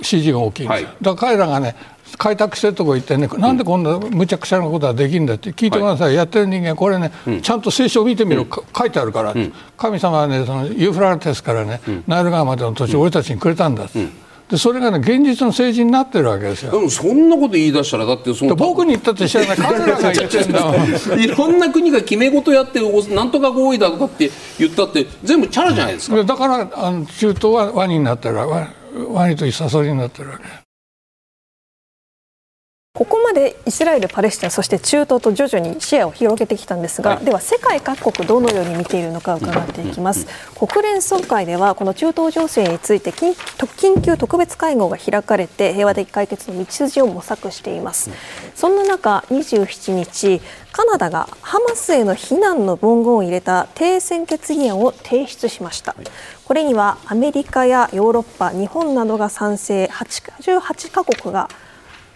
支持が大きいんです、はい、だから彼らがね開拓してるとこ行ってね、なんでこんなむちゃくちゃなことができるんだって聞いてください、はい、やってる人間これね、うん、ちゃんと聖書を見てみろ、うん、書いてあるから、うん、神様はねそのユーフラテスからね、ナイル川までの土地を俺たちにくれたんだって。でそれがね現実の政治になってるわけですよ。でもそんなこと言い出したらだってその僕に言ったって知らない彼らが言ってんだ いろんな国が決め事やってなんとか合意だとかって言ったって全部チャラじゃないですか。だからあの中東はワニになってるワワニというサソリになってるわけ。ここまでイスラエル、パレスチナそして中東と徐々に視野を広げてきたんですが、はい、では世界各国どのように見ているのか伺っていきます、国連総会ではこの中東情勢について緊急特別会合が開かれて平和的解決の道筋を模索しています、そんな中27日カナダがハマスへの非難の文言を入れた停戦決議案を提出しました、これにはアメリカやヨーロッパ日本などが賛成88カ国が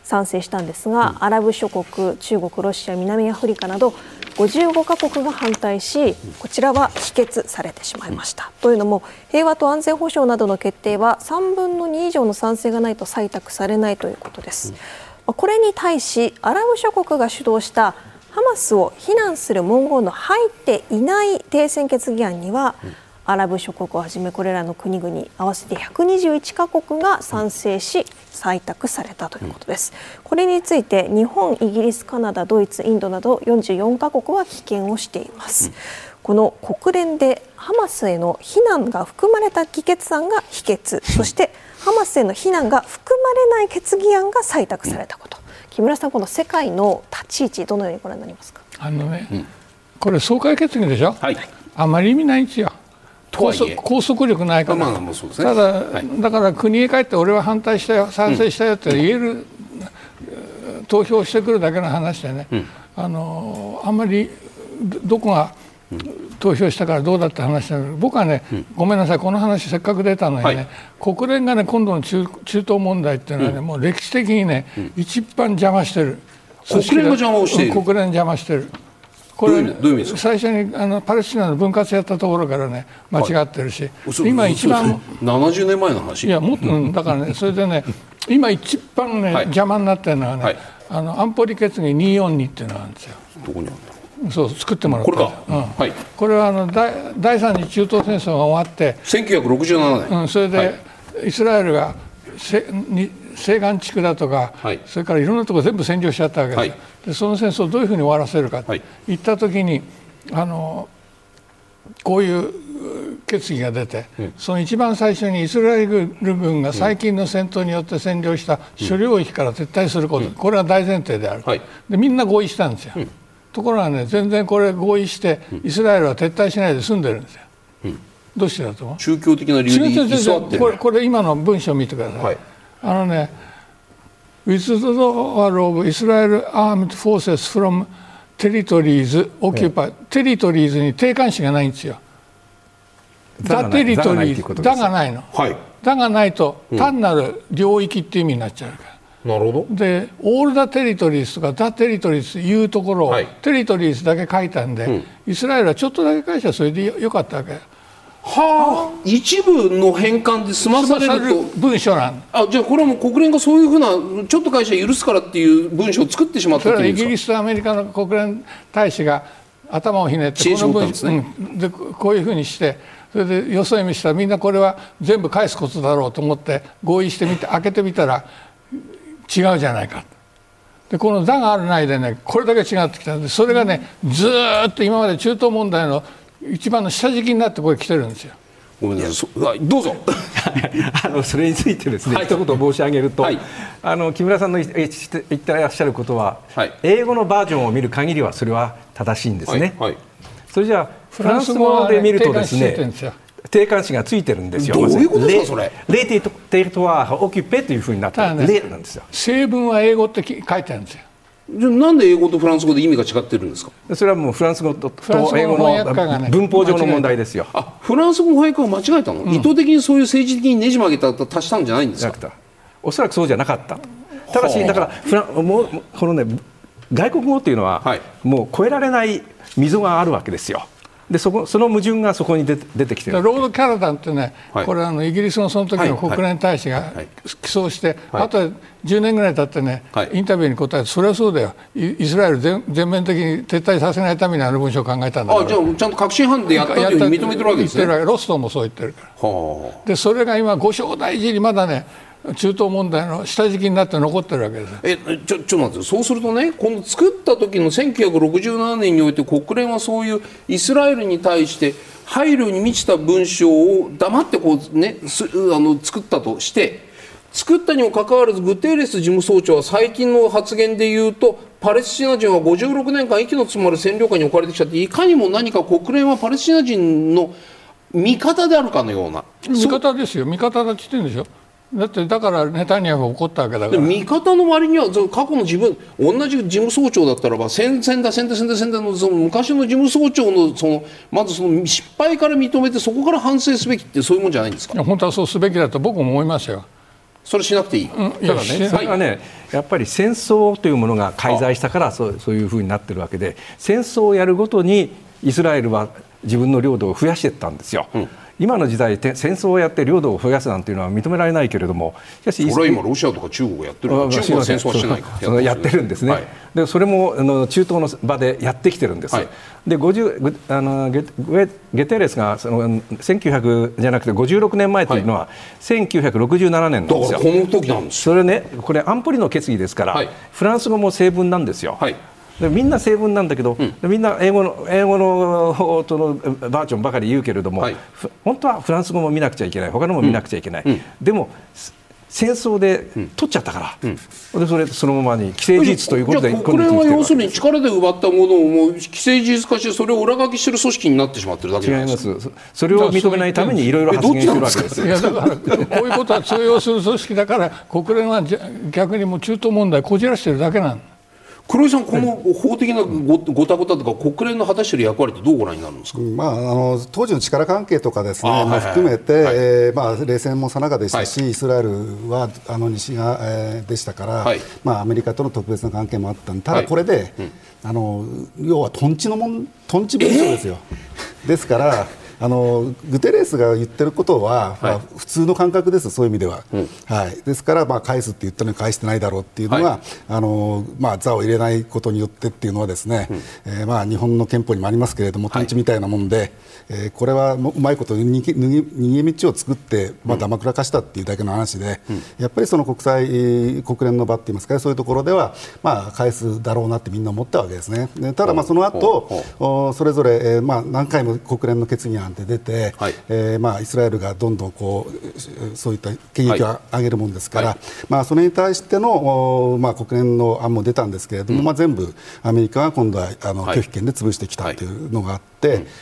賛成したんですが、アラブ諸国、中国、ロシア、南アフリカなど55カ国が反対しこちらは否決されてしまいました。というのも平和と安全保障などの決定は3分の2以上の賛成がないと採択されないということです。これに対しアラブ諸国が主導したハマスを非難する文言の入っていない停戦決議案には、アラブ諸国をはじめこれらの国々合わせて121カ国が賛成し採択されたということです。これについて日本、イギリス、カナダ、ドイツ、インドなど44カ国は棄権をしています。この国連でハマスへの非難が含まれた議決案が否決、そしてハマスへの非難が含まれない決議案が採択されたこと。木村さん、この世界の立ち位置どのようにご覧になりますか？あのね、うん、これ総会決議でしょ？はい。あまり意味ないんですよ。拘束拘束力ないから、まあね、ただ、はい、だから国へ帰って俺は反対したよ賛成したよって言える、うん、投票してくるだけの話でね、うん、あのあんまりどこが投票したからどうだって話だけど僕はね、うん、ごめんなさい。この話せっかく出たのにね、はい、国連がね今度の中中東問題っていうのはね、もう歴史的にね、一番邪魔してる。国連が邪魔をしている。国連邪魔してる。これ最初にあのパレスチナの分割やったところからね間違ってるし、はい、今一番70年前の話？いやもっと、うん、だからねそれでね今一番ね、はい、邪魔になってるのはね、はい、あの安保理決議242っていうのがあるんですよ。どこにあるんだ？そう作ってもらった。これか、うん。はい、これはあの第第三次中東戦争が終わって1967年、うん、それで、イスラエルがせに西岸地区だとか、はい、それからいろんなところ全部占領しちゃったわけです、はい、でその戦争をどういうふうに終わらせるかと、はい、いった時にあのこういう決議が出て、うん、その一番最初にイスラエル軍が最近の戦闘によって占領した諸領域から撤退すること、うん、これは大前提である、でみんな合意したんですよ、うん、ところがね全然これ合意してイスラエルは撤退しないで済んでるんですよ、どうしてだと思う？宗教的な理由でこれこれ今の文章を見てください、はいあのね withdrawal of Israel armed forces from territories occupied、テリトリーズに定冠詞がないんですよ。だテリトリーズだがないの、はい、だがないと単なる領域っていう意味になっちゃうから。なるほど。でオール・ダ・テリトリーズとかダ・テリトリーズいうところを、はい、テリトリーズだけ書いたんで、うん、イスラエルはちょっとだけ返したらそれでよかったわけ。はあ、一部の返還で済まされると。文書なん。あじゃあこれはもう国連がそういうふうなちょっと会社許すからっていう文書を作ってしまったそれはイギリスとアメリカの国連大使が頭をひねってこの文書、ね、うん、でこういうふうにしてそれでよそ見したらみんなこれは全部返すことだろうと思って合意してみて開けてみたら違うじゃないか。でこの「だ」があるないでねこれだけ違ってきたんでそれがねずっと今まで中東問題の一番の下敷きになってこれ来てるんですよ。ごめんなさいどうぞ あのそれについてですね、はい、一言申し上げると、はい、あの木村さんの言ってらっしゃることは、はい、英語のバージョンを見る限りはそれは正しいんですね。それじゃあフランス語で見るとですね定冠詞がついてるんですよ。どういうことですかそれ。レテテリトワーオキュペというふうになってる、ね、なんですよ。成分は英語って書いてあるんですよ。じゃなんで英語とフランス語で意味が違ってるんですか？それはもうフランス語と英語の文法上の問題ですよ。あフランス語翻訳を間違えたの、うん、意図的にそういう政治的にねじ曲げた足したんじゃないんですか？おそらくそうじゃなかった。ただしだからフラもうこのね外国語っていうのは、はい、もう超えられない溝があるわけですよでそこその矛盾がそこに出出てきてる。ロード・キャラダンってね、はい、これあのイギリスのその時の国連大使が起訴して、はい、あと10年ぐらい経ってね、はい、インタビューに答えてそれはそうだよ。イスラエル全全面的に撤退させないためにあの文書を考えたんだあじゃあちゃんと確信犯でやったという認めてるわけですね。ロストもそう言ってるから。でそれが今五章大事にまだね中東問題の下敷きになって残ってるわけです。えちょちょっと待ってそうするとねこの作った時の1967年において国連はそういうイスラエルに対して配慮に満ちた文章を黙ってこう、ね、すあの作ったとして作ったにもかかわらずグテーレス事務総長は最近の発言で言うとパレスチナ人は56年間息の詰まる占領下に置かれてきたっていかにも何か国連はパレスチナ人の味方であるかのような。味方ですよ。味方だって言ってるんでしょだってだからネタニヤフ怒ったわけだから。味方の割には過去の自分同じ事務総長だったらば戦々だ戦々戦々戦々のその昔の事務総長のそのまずその失敗から認めてそこから反省すべきってそういうもんじゃないんですか？本当はそうすべきだと僕も思いますよ。それしなくていい、うん、ただねそれはねやっぱり戦争というものが介在したからそうそういうふうになってるわけで戦争をやるごとにイスラエルは自分の領土を増やしていったんですよ。うん今の時代戦争をやって領土を増やすなんていうのは認められないけれどもしかしこれは今ロシアとか中国がやってる中国は戦争はしてないから。やってるんですね、はい、でそれもあの中東の場でやってきてるんです、はい、で50あのゲゲテレスがその1900じゃなくて56年前というのは、1967年なんですよ。この時なんですそれねこれ安保理の決議ですから、はい、フランス語も成文なんですよ、はいでみんな成文なんだけど、うん、みんな英語の英語のそのバージョンばかり言うけれども、はい、本当はフランス語も見なくちゃいけない。他のも見なくちゃいけない、うん、でも戦争で取っちゃったから、うん、でそれそのままに既成事実ということで国連は要するに力で奪ったものをもう既成事実化してそれを裏書きしてる組織になってしまってるだけ違います。それを認めないためにいろいろ発言してるわけです。いやだからこういうことは通用する組織だから国連は逆にもう中東問題こじらしてるだけなん黒井さん、この法的なごごたごたとか、国連の果たしている役割ってどうご覧になるんですか、まあ、あの当時の力関係とかですね、まあ、含めて、はい、えー、まあ、冷戦もさなかでしたし、はい、イスラエルはあの西側、えー、でしたから、はい、まあ、アメリカとの特別な関係もあったんで、ただこれで、うん、あの要はとんちのもん、とんち文書ですよ。ですからあのグテレスが言ってることは、まあ、普通の感覚です、そういう意味では。うん、はい、ですから、まあ、返すって言ったのに返してないだろうっていうのは、はい、あのまあ、座を入れないことによってっていうのはですね、うん、えー、まあ、日本の憲法にもありますけれども、トンチみたいなもんで、えー、これはうまいこと逃げ逃げ道を作って、まあ、だまくらかしたっていうだけの話で、うん、やっぱりその国際、国連の場って言いますか、そういうところでは、まあ、返すだろうなってみんな思ったわけですね。ただ、まあ、その後、それぞれ、えーまあ、何回も国連の決議案なんて出て、はい、えー、まあ、イスラエルがどんどんこうそういった権益を上げるものですから、はい、まあ、それに対しての、まあ、国連の案も出たんですけれども、うん、まあ、全部アメリカが今度はあの拒否権で潰してきたというのがあって。、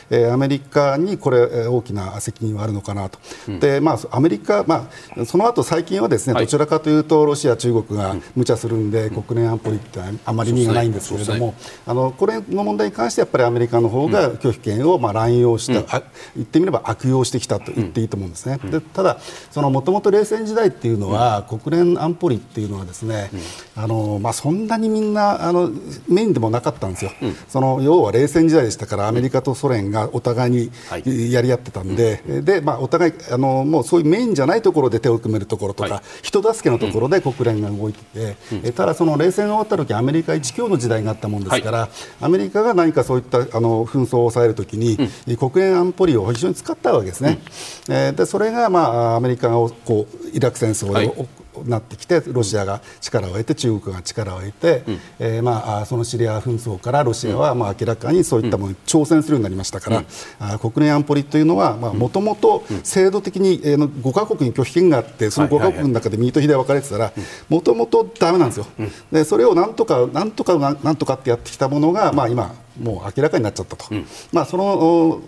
えー、アメリカにこれ大きな責任はあるのかなと、うん、でまあ、アメリカ、まあ、その後最近はですね、はい、どちらかというとロシア、中国が無茶するんで、うん、国連安保理ってあまり意味がないんですけれども、あのこれの問題に関してやっぱりアメリカの方が拒否権をまあ乱用した、うん、言ってみれば悪用してきたと言っていいと思うんですね。でただもともと冷戦時代っていうのは、国連安保理っていうのはですね、あのまあ、そんなにみんなあのメインでもなかったんですよ。その要は冷戦時代でしたからアメリカとソ連がお互いにやり合ってたんで、はい、でまあ、お互いあのもうそういうメインじゃないところで手を組めるところとか、はい、人助けのところで国連が動いてて、うん、ただ、その冷戦が終わった時アメリカ一強の時代があったもんですから、はい、アメリカが何かそういったあの紛争を抑えるときに、うん、国連安保理を非常に使ったわけですね。うん、えー、でそれが、まあ、アメリカがこうイラク戦争で、なってきてロシアが力を得て中国が力を得て、うん、えー、まあ、そのシリア紛争からロシアはまあ明らかにそういったものに挑戦するようになりましたから、うん、国連安保理というのはもともと制度的に、えー、5か国に拒否権があってその5か国の中で右と左分かれてたらもともとだめなんですよ。でそれをなんとかなんとかなんとかってやってきたものが、まあ、今もう明らかになっちゃったと。まあ、その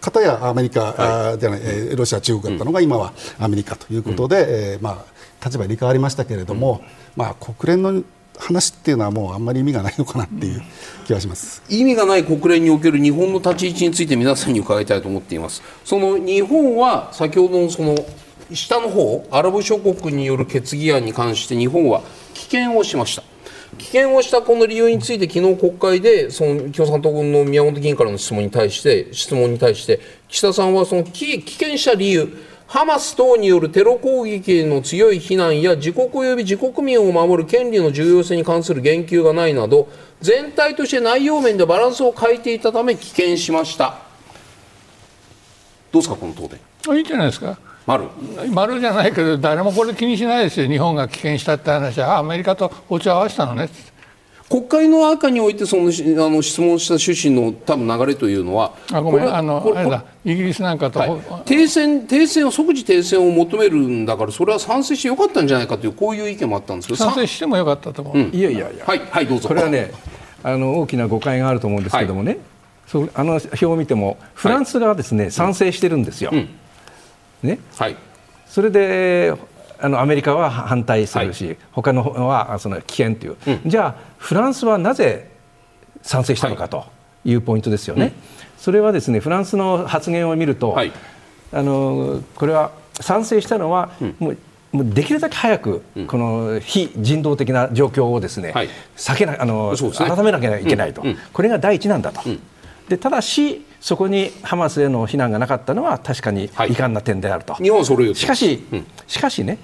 方やアメリカ、はい、じゃない、えロシア、中国だったのが、今はアメリカということで、うん、えー、まあ、立場入れ替わりましたけれども、まあ、国連の話っていうのはもうあんまり意味がないのかなっていう気がします。意味がない国連における日本の立ち位置について皆さんに伺いたいと思っています。その日本は先ほどのその下の方アラブ諸国による決議案に関して日本は棄権をしました。棄権をしたこの理由について昨日国会でその共産党軍の宮本議員からの質問に対して質問に対して岸田さんはその棄権した理由ハマス等によるテロ攻撃への強い非難や自国及び自国民を守る権利の重要性に関する言及がないなど全体として内容面でバランスを欠いていたため棄権しました。どうですかこの答弁？いいんじゃないですか。丸？丸じゃないけど誰もこれ気にしないですよ。日本が棄権したって話はアメリカとお茶を合わせたのね国会の中においてそのあの質問した趣旨の多分流れというのはあごめんあのあれだイギリスなんかと、はい、停戦停戦を即時停戦を求めるんだからそれは賛成してよかったんじゃないかというこういう意見もあったんですけど賛成してもよかったと思う、うん、いやいやいや。はいはいどうぞ。これはねあの大きな誤解があると思うんですけどもね、はい、そあの表を見てもフランスがですね、はい、賛成してるんですよ、うん、ね。はい。それであのアメリカは反対するし、はい、他のはその危険という、うん、じゃあフランスはなぜ賛成したのかとい。うポイントですよね。はい、それはですねフランスの発言を見ると、はい、あのこれは賛成したのは、うん、もうもうできるだけ早く、この非人道的な状況をですね、はい、避けなあの、ね、改めなきゃいけないと、うん、これが第一なんだと。でただしそこにハマスへの非難がなかったのは確かに遺憾な点であると。日本それしかし、しかしね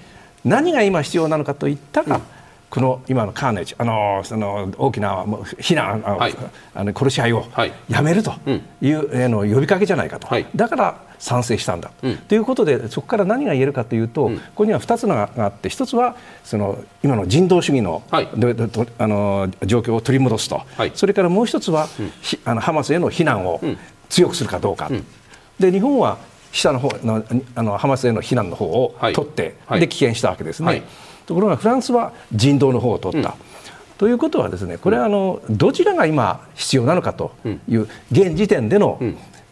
何が今必要なのかといったら、うん、この今のカーネージあのその大きな非難あの、はい、あの殺し合いをやめるという、はい、の呼びかけじゃないかと、はい、だから賛成したんだ、うん、ということでそこから何が言えるかというと、うん、ここには2つのがあって1つはその今の人道主義の,、はい、あの状況を取り戻すと、それからもう1つは、あのハマスへの非難を強くするかどうか。で日本は下の方のあのハマスへの非難の方を取って、はい、で棄権したわけですね、はい、ところがフランスは人道の方を取った。うん、ということはですねこれはあのどちらが今必要なのかという現時点での,、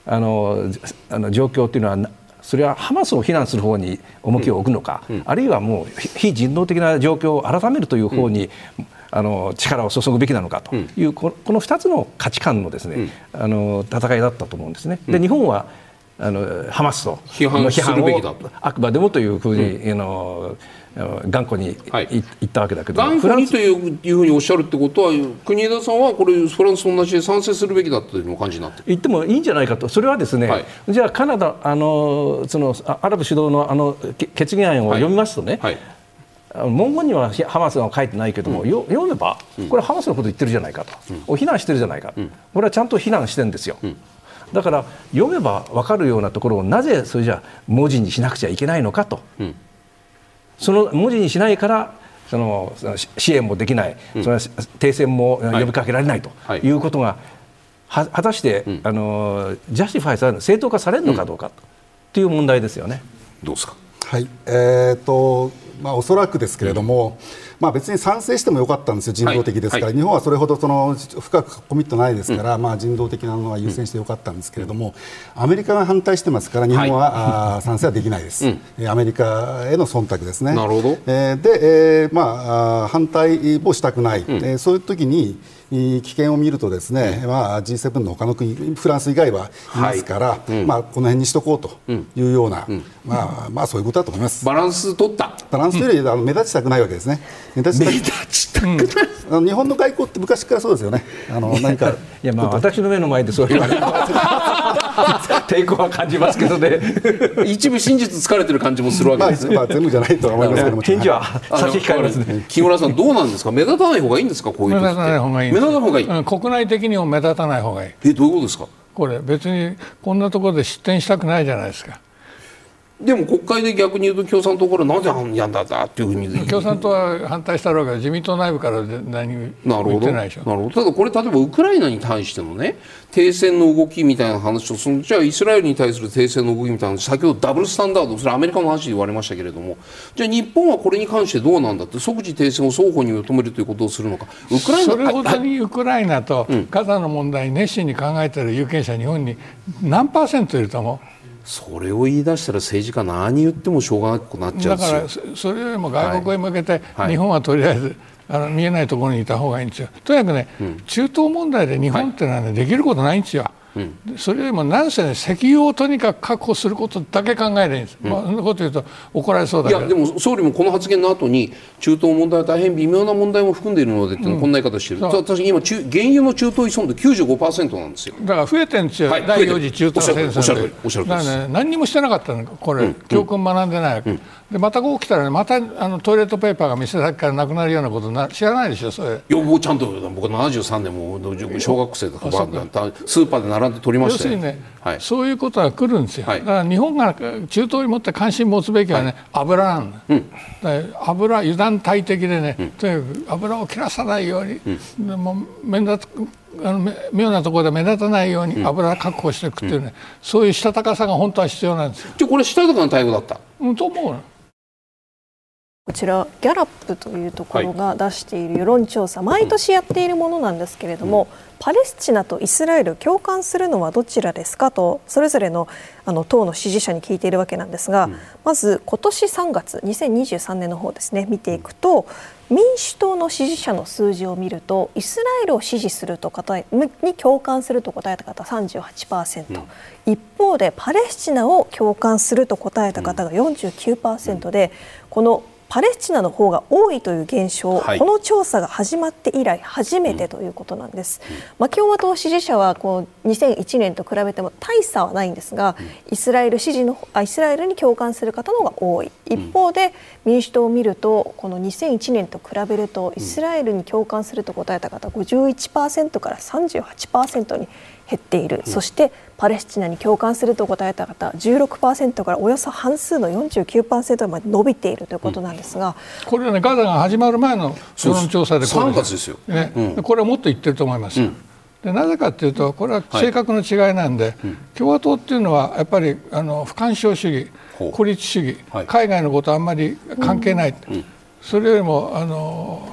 あのあの状況というのはそれはハマスを非難する方に重きを置くのか、うん、あるいはもう非人道的な状況を改めるという方に、うん、あの力を注ぐべきなのかという、この2つの価値観のですね、あの戦いだったと思うんですね。で日本はあのハマスと批判するべきだと。あくまでもというふうに、うん、あの頑固に言ったわけだけど、頑固にといういうふうにおっしゃるってことは国枝さんはこれフランスと同じで賛成するべきだという感じになって言ってもいいんじゃないかと。それはですね、はい、じゃあカナダあのそのアラブ主導のあの決議案を読みますとね、はい。はい文言にはハマスは書いてないけども、うん、読めば、これはハマスのこと言ってるじゃないかと、うん、非難してるじゃないか、うん、これはちゃんと非難してるんですよ。うん。だから読めば分かるようなところをなぜそれじゃ文字にしなくちゃいけないのかと、うん、その文字にしないからその支援もできない、うん、その停戦も呼びかけられないということがは果たして、うん、あの justify される正当化されるのかどうか、という問題ですよね。どうですか？はい。えーとまあ、おそらくですけれども、うんまあ、別に賛成してもよかったんですよ、人道的ですから、はい。はい、日本はそれほどその深くコミットないですから、うん、まあ、人道的なのは優先してよかったんですけれども、うん、アメリカが反対してますから、日本は、はい、あ賛成はできないです、うん、アメリカへの忖度ですね。なるほど。えー、で、えーまあ、反対をしたくない、うん、えー、そういう時に、危険を見るとですね、まあ、G7 の他の国フランス以外はいますから、はいうん、まあ、この辺にしとこうというような、うん、まあまあ、そういうことだと思います。バランス取った。バランスというより、あの目立ちたくないわけですね。目立ちたくない。あの日本の外交って昔からそうですよね。あの何か。いやまあ私の目の前でそう言われる 抵抗は感じますけどね。一部真実疲れてる感じもするわけです、ね、まあ、まあ、全部じゃないと思いますけども。返事は差し控えますね。木村さんどうなんですか？目立たない方がいいんですか？こういう目立たない方がいい目立たない方がいい、うん、国内的にも目立たない方がいい。えどういうことですか？これ別にこんなところで失点したくないじゃないですかでも国会で逆に言うと共産党からなぜやんだったっていうふうに共産党は反対したろうが自民党内部から何も言ってないでしょ。なるほど。ただこれ例えばウクライナに対してのね停戦の動きみたいな話とそのじゃあイスラエルに対する停戦の動きみたいな先ほどダブルスタンダードそれアメリカの話で言われましたけれどもじゃあ日本はこれに関してどうなんだって即時停戦を双方に求めるということをするのか。ウクライナそれほどにウクライナとガザの問題熱心に考えている有権者日本に何パーセントいると思う？それを言い出したら政治家何言ってもしょうがなくなっちゃうだからそれよりも外国へ向けて、日本はとりあえず、あの見えないところにいた方がいいんですよ。とにかくね、うん、中東問題で日本っていうのはね、できることないんですよ。うん、それよりもなんせね石油をとにかく確保することだけ考えるんです、うん、まあ、そんなこと言うと怒られそうだけど。いやでも総理もこの発言の後に中東問題は大変微妙な問題も含んでいるのでこんな言い方してる、うん、私今中原油の中東依存度95%なんですよ。だから増えてるんですよ、はい、第4次中東戦争で。おっしゃるだからね何にもしてなかったのこれ、教訓学んでないわけ、でまたこう来たら、ね、またあのトイレットペーパーが店先からなくなるようなことな知らないでしょそれ。いや僕ちゃんと僕73年も小学生とかスーパーで並んで取りましたよ、ね、はい、そういうことが来るんですよ、はい、だから日本が中東にもって関心持つべきはね、はい、油なんだ,、うん、だ油油断大敵でね、うん、とにかく油を切らさないように、うん、もう目立あの妙なところで目立たないように油確保していくっていうね、そういうしたたかさが本当は必要なんですよ。じゃこれしたたかな対応だった、うん、と思うこちらギャラップというところが出している世論調査、毎年やっているものなんですけれども、パレスチナとイスラエル共感するのはどちらですかとそれぞれのあの党の支持者に聞いているわけなんですが、まず今年3月2023年の方ですね見ていくと民主党の支持者の数字を見るとイスラエルを支持すると答えに共感すると答えた方38%、うん、一方でパレスチナを共感すると答えた方が49%で、このパレスチナの方が多いという現象、はい、この調査が始まって以来初めてということなんです、うん、まあ、共和党支持者はこう2001年と比べても大差はないんですが、うん、イスラエル支持のあイスラエルに共感する方の方が多い。一方で民主党を見るとこの2001年と比べるとイスラエルに共感すると答えた方51%から38%に減っている、うん、そしてパレスチナに共感すると答えた方16%からおよそ半数の49%まで伸びているということなんですが、うん、これはねガザが始まる前の世論調査でこれ月ですよ、ね、うん、これはもっと言ってると思います。でなぜかというとこれは性格の違いなんで、はい、共和党っていうのはやっぱりあの不干渉主義孤立主義、はい、海外のことあんまり関係ない、それよりもあの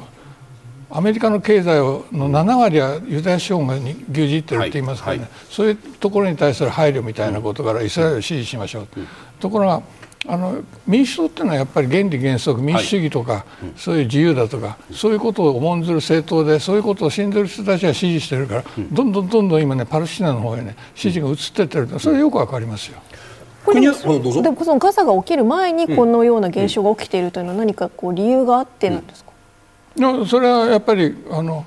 アメリカの経済の7割はユダヤ資本が牛耳ってるって言いますからね、はい。はい、そういうところに対する配慮みたいなことからイスラエルを支持しましょう、うん、ところがあの民主党っていうのはやっぱり原理原則民主主義とか、はい、そういう自由だとか、そういうことを重んずる政党でそういうことを信じる人たちは支持してるから、うん、どんどんどんどん今ねパレスチナの方へね支持が移ってってる。それよくわかりますよ。これでもでもそのガザが起きる前にこのような現象が起きているというのは何かこう理由があってなんですか、それはやっぱりあの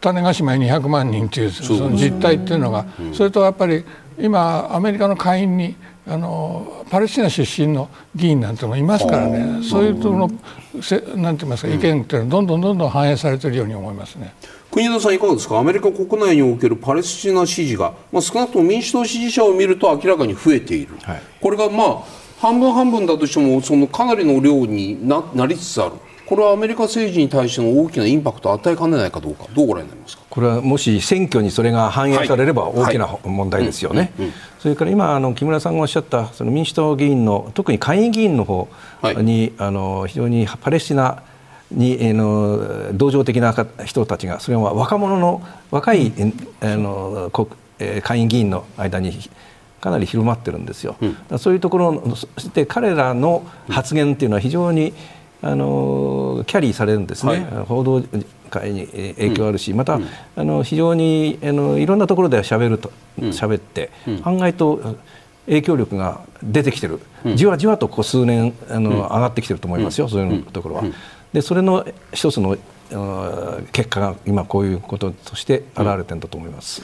種子島に200万人というその実態っていうのが、それとやっぱり今アメリカの下院にあのパレスチナ出身の議員なんてのもいますからね。そういうとのせなんて言いますか意見っていうのはどんどんどんどん反映されているように思いますね。国田さんいかがですか？アメリカ国内におけるパレスチナ支持が、まあ、少なくとも民主党支持者を見ると明らかに増えている、はい、これがまあ半分半分だとしてもそのかなりの量にななりつつあるこれはアメリカ政治に対しての大きなインパクトを与えかねないかどうかどうご覧になりますか？これはもし選挙にそれが反映されれば大きな問題ですよね。それから今あの木村さんがおっしゃったその民主党議員の特に下院議員の方に、はい、あの非常にパレスチナに、えー、の同情的な人たちがそれは若者の若い、うん、あの国下院議員の間にかなり広まってるんですよ、うん、そういうところそして彼らの発言っていうのは非常にあのキャリーされるんですね、はい、報道界に影響あるし、また、うん、あの非常にあのいろんなところでしゃべると喋って、案外と影響力が出てきてる、じわじわとこう数年あの、上がってきてると思いますよ、そういうところは。でそれの一つの結果が今こういうこととして現れてるんだと思います。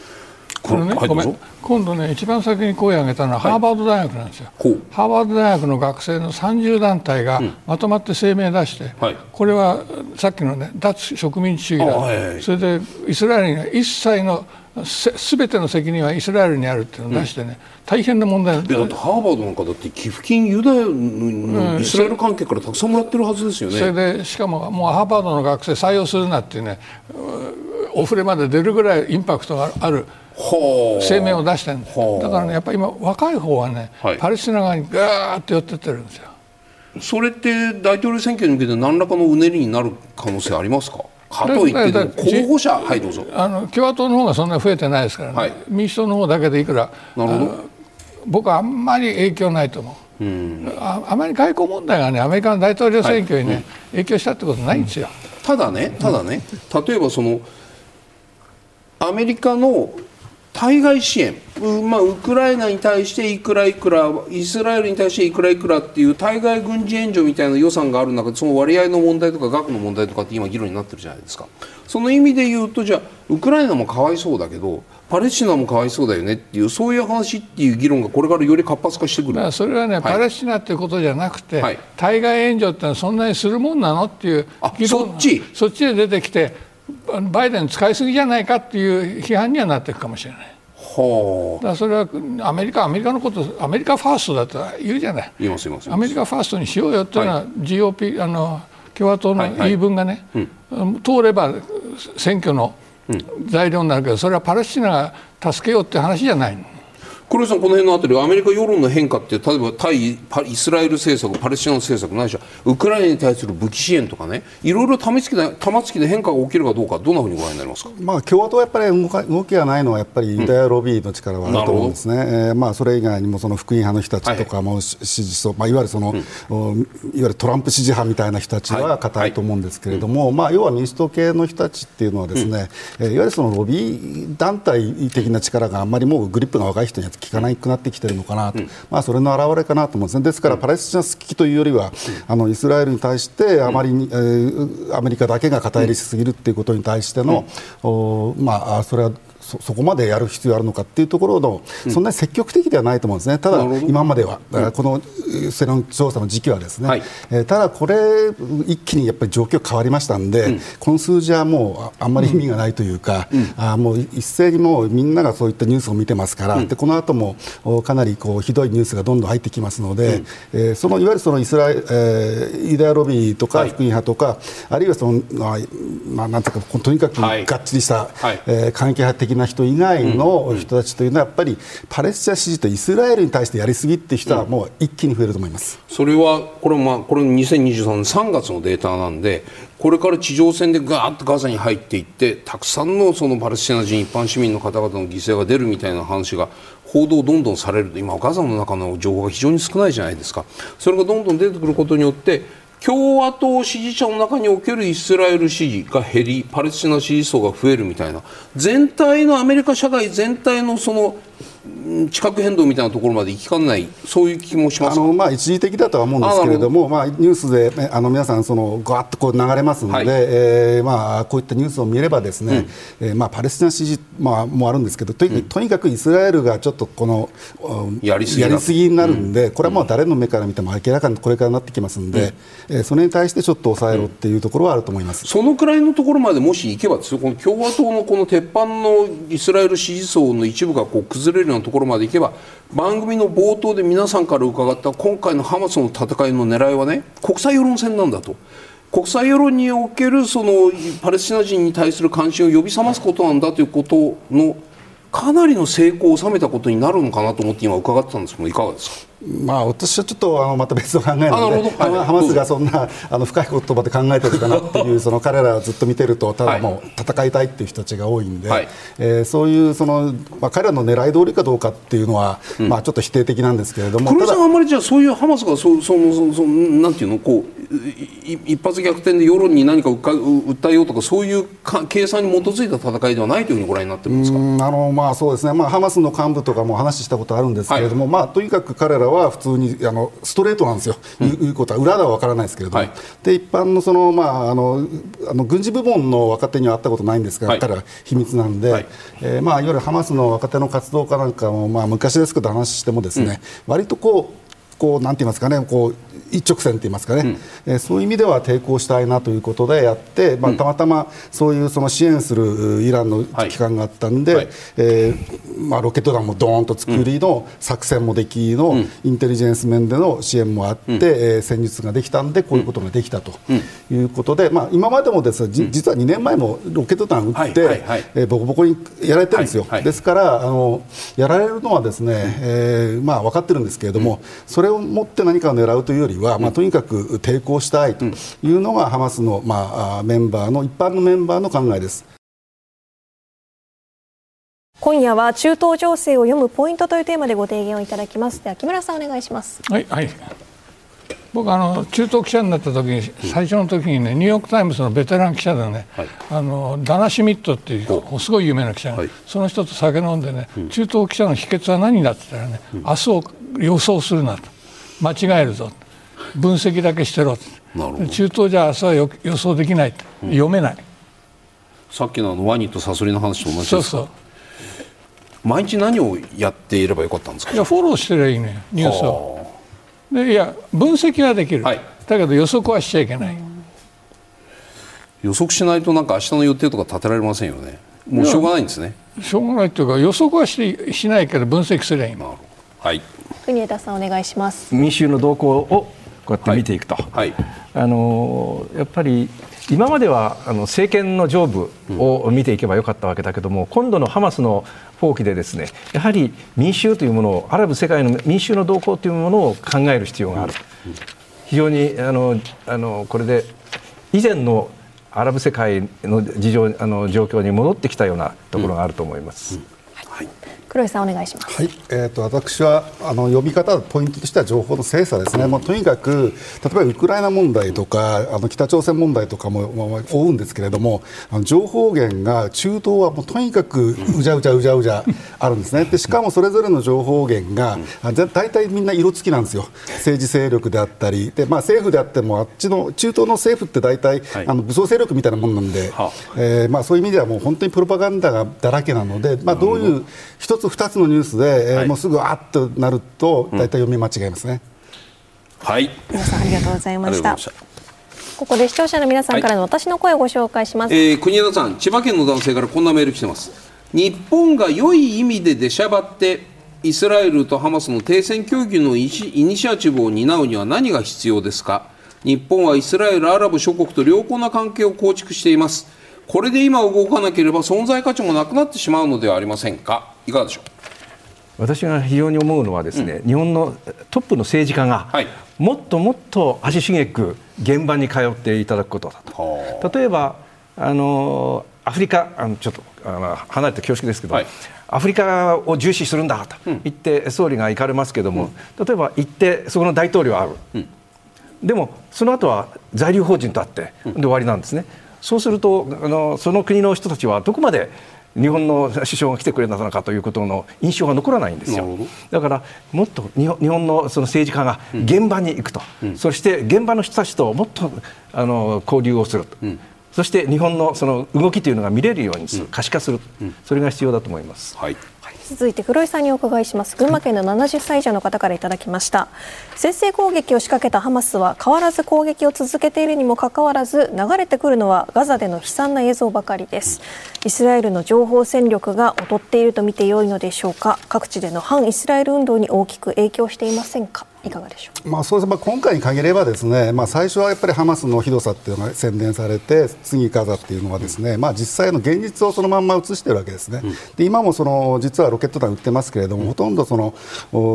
これね、ごめん。今度ね一番先に声を上げたのはハーバード大学なんですよ、はい、ハーバード大学の学生の30団体がまとまって声明出して、うん、これはさっきのね脱植民地主義だ、はいはい、それでイスラエルには一切のすべての責任はイスラエルにあるっていうのを出してね、うん、大変な問題だってハーバードなんかだって寄付金ユダヤのイスラエル関係からたくさんもらってるはずですよね、それでしかももうハーバードの学生採用するなっていうねお触れまで出るぐらいインパクトがある声明を出してるんです。だからねやっぱり今若い方はね、はい、パレスチナ側にガーッと寄ってってるんですよ。それって大統領選挙に向けて何らかのうねりになる可能性ありますか？かといって候補者はいどうぞ。あの共和党の方がそんなに増えてないですからね、はい、民主党の方だけでいくらなるほど。僕はあんまり影響ないと思う。うん、ああまり外交問題がねアメリカの大統領選挙にね、はい、影響したってことないんですよ、うん、ただねただね、例えばそのアメリカの対外支援、まあ、ウクライナに対していくらいくらイスラエルに対していくらいくらっていう対外軍事援助みたいな予算がある中でその割合の問題とか額の問題とかって今議論になってるじゃないですか。その意味で言うとじゃあウクライナもかわいそうだけどパレスチナもかわいそうだよねっていうそういう話っていう議論がこれからより活発化してくる。それはね、はい、パレスチナっていうことじゃなくて、はい、対外援助ってのはそんなにするもんなのっていう議論そっち？そっちで出てきてバイデン使いすぎじゃないかっていう批判にはなっていくかもしれない。はあ、だそれはアメリカアメリカのことアメリカファーストだと言うじゃない。アメリカファーストにしようよっていうのは、はい、GOP あの共和党の言い分がね、はいはい、通れば選挙の材料になるけどそれはパレスチナが助けようって話じゃないの。黒井さん、この辺のあたり、アメリカ世論の変化って、例えば対イスラエル政策、パレスチナ政策、ないしはウクライナに対する武器支援とかね、いろいろ玉突きで玉突きで変化が起きるかどうか、どんなふうにご覧になりますか、まあ、共和党はやっぱり動きがないのは、やっぱりユダヤロビーの力はあると思うんですね、うん、えー、まあ、それ以外にもその福音派の人たちとかも支持層、はいまあ、いわゆるその、うん、いわゆるトランプ支持派みたいな人たちは固いと思うんですけれども、はいはい、まあ、要は民主党系の人たちっていうのは、ですね、うん、えー、いわゆるそのロビー団体的な力があんまりもうグリップが若い人には効かなくなってきてるのかなと、うん、まあ、それの表れかなと思うんですね、ですから、パレスチナ好きというよりは、あのイスラエルに対してあまりに、えー、アメリカだけが肩入れしすぎるということに対しての、おまあ、それはそそこまでやる必要あるのかっていうところの、そんなに積極的ではないと思うんですね、ただ、今までは、この世論調査の時期はですね、はい、えー、ただこれ、一気にやっぱり状況変わりましたんで、うん、この数字はもうあんまり意味がないというか、うん、あもう一斉にもうみんながそういったニュースを見てますから、うん、でこの後もかなりこうひどいニュースがどんどん入ってきますので、うん、えー、そのいわゆるそのイスラエル、えー、ユダヤロビーとか福音派とか、はい、あるいはその、まあ、なんていうか、とにかくがっちりした、はい、えー、関係派的な人以外の人たちというのはやっぱりパレスチナ支持とイスラエルに対してやりすぎっていう人はもう一気に増えると思います。それはこれまあこれ2023年3月のデータなんでこれから地上戦でガーッとガザに入っていってたくさんのそのパレスチナ人一般市民の方々の犠牲が出るみたいな話が報道どんどんされると今ガザの中の情報が非常に少ないじゃないですかそれがどんどん出てくることによって共和党支持者の中におけるイスラエル支持が減りパレスチナ支持層が増えるみたいな。全体のアメリカ社会全体のその地殻変動みたいなところまで行きかねないそういう気もしますあの、まあ、一時的だとは思うんですけれどもまあ、ニュースで、ね、あの皆さんそのガーッとこう流れますので、はい、えー、まあ、こういったニュースを見ればですね、うん、えー、まあ、パレスチナ支持、まあ、もあるんですけどとに,、とにかくイスラエルがちょっとこのやりすぎになるんで、うん、これはもう誰の目から見ても明らかにこれからなってきますんで、うん、えー、それに対してちょっと抑えろっていうところはあると思います、そのくらいのところまでもし行けばこの共和党のこの鉄板のイスラエル支持層の一部がこう崩れるようなところまで行けば番組の冒頭で皆さんから伺った今回のハマスの戦いの狙いはね国際世論戦なんだと。国際世論におけるそのパレスチナ人に対する関心を呼び覚ますことなんだということのかなりの成功を収めたことになるのかなと思って今伺ってたんですけどいかがですか？まあ、私はちょっとあのまた別の考えなので、ハマスがそんなあの深い言葉で考えてるかなっていうその彼らをずっと見てるとただもう戦いたいっていう人たちが多いんで、はい、えー、そういうその、まあ、彼らの狙い通りかどうかっていうのは、うん、まあ、ちょっと否定的なんですけれども黒井さんあんまりじゃあそういうハマスがそそのそのなんていうのこう一発逆転で世論に何か訴えようとかそういうか計算に基づいた戦いではないというふうにご覧になってるんですかあの、まあ、そうですね、まあ、ハマスの幹部とかも話したことあるんですけれども、はい、まあ、とにかく彼らは普通にあのストレートなんですよ、うん、いうことは。裏では分からないですけれども、はい、で一般のその、まあ、あのあの軍事部門の若手には会ったことないんですが、はい、彼は秘密なんで、はい、えー、まあ、いわゆるハマスの若手の活動家なんかも、まあ、昔ですけど話してもですね、うん、割とこうこうなんて言いますかねこう一直線と言いますかね、うん、えー、そういう意味では抵抗したいなということでやって、まあ、たまたまそういうその支援するイランの機関があったんで、はい、えー、まあ、ロケット弾もどーんと作りの作戦もできの、インテリジェンス面での支援もあって、うん、えー、戦術ができたんでこういうことができたということで、まあ、今までもです、ね、実は2年前もロケット弾撃って、はい。はい、えー、ボコボコにやられてるんですよ、ですからあのやられるのはですね、えーまあ、分かってるんですけれども、それをもって何かを狙うというよりは、まあ、とにかく抵抗したいというのがハマスの、まあ、メンバーの一般のメンバーの考えです。今夜は中東情勢を読むポイントというテーマでご提言をいただきます。では木村さんお願いします。はい、はい。僕あの中東記者になった時に最初の時にねニューヨークタイムズのベテラン記者でね、はい、あのダナ・シミットっていうすごい有名な記者が、はい、その人と酒飲んでね、うん、中東記者の秘訣は何だって言ったらね、うん、明日を予想するなと間違えるぞ。分析だけしてろ。中東じゃ明日は予想できない、うん、読めない。さっきのあのワニとサソリの話と同じですそうそう。毎日何をやっていればよかったんですか？いやフォローしてりゃいいねニュースを。でいや分析はできる、はい、だけど予測はしちゃいけない、予測しないとなんか明日の予定とか立てられませんよね。もうしょうがないんですね。しょうがないというか予測はししないけど分析すりゃいいはい。国枝さんお願いします。民衆の動向をこうやって見ていくと、はい。はい、あのやっぱり今まではあの政権の上部を見ていけばよかったわけだけども、うん、今度のハマスの放棄でですねやはり民衆というものをアラブ世界の民衆の動向というものを考える必要がある、うんうん、非常にあのあのこれで以前のアラブ世界の事情あの状況に戻ってきたようなところがあると思います。黒井さんお願いします。はい、えっ、ー、と私はあの呼び方ポイントとしては情報の精査ですね。もうとにかく例えばウクライナ問題とかあの北朝鮮問題とかも、まあ、追うんですけれども、あの情報源が中東はもうとにかくうじゃうじゃうじゃうじゃあるんですね。でしかもそれぞれの情報源が大体みんな色付きなんですよ。政治勢力であったりでまあ政府であってもあっちの中東の政府って大体、はい、あの武装勢力みたいなもんなんで、はえー、まあそういう意味ではもう本当にプロパガンダがだらけなので、まあどういう一つつ2つのニュースで、えー、もうすぐあっとなると大体読み間違いますね、うん、はい。皆さんありがとうございました。ここで視聴者の皆さんからの私の声をご紹介します、はい、えー、国枝さん千葉県の男性からこんなメール来てます。日本が良い意味で出しゃばってイスラエルとハマスの停戦協議のイニシアチブを担うには何が必要ですか？日本はイスラエル、アラブ諸国と良好な関係を構築しています。これで今動かなければ存在価値もなくなってしまうのではありませんか？いかがでしょう？私が非常に思うのはですね、うん、日本のトップの政治家が、はい、もっともっと足しげく現場に通っていただくことだと。例えばあのアフリカあのちょっとあの離れて恐縮ですけど、はい、アフリカを重視するんだと言って総理が行かれますけども、うん、例えば行ってそこの大統領ある、うん、でもその後は在留邦人と会ってで終わりなんですね。そうするとあのその国の人たちはどこまで日本の首相が来てくれたのかということの印象が残らないんですよ。だからもっと日本のその政治家が現場に行くと、うん、そして現場の人たちともっとあの交流をすると、うん、そして日本のその動きというのが見れるようにする、可視化する、それが必要だと思います。はい続いて黒井さんにお伺いします。群馬県の70歳以上の方からいただきました。先制攻撃を仕掛けたハマスは変わらず攻撃を続けているにもかかわらず流れてくるのはガザでの悲惨な映像ばかりです。イスラエルの情報戦力が劣っていると見て良いのでしょうか。各地での反イスラエル運動に大きく影響していませんか。いかがでしょう。まあそうですまあ、今回に限ればですね、まあ、最初はやっぱりハマスのひどさっていうのが宣伝されて次ガザっていうのはですね、うん、まあ、実際の現実をそのまんま映しているわけですね、うん、で今もその実はロケット弾撃ってますけれども、うん、ほとんどその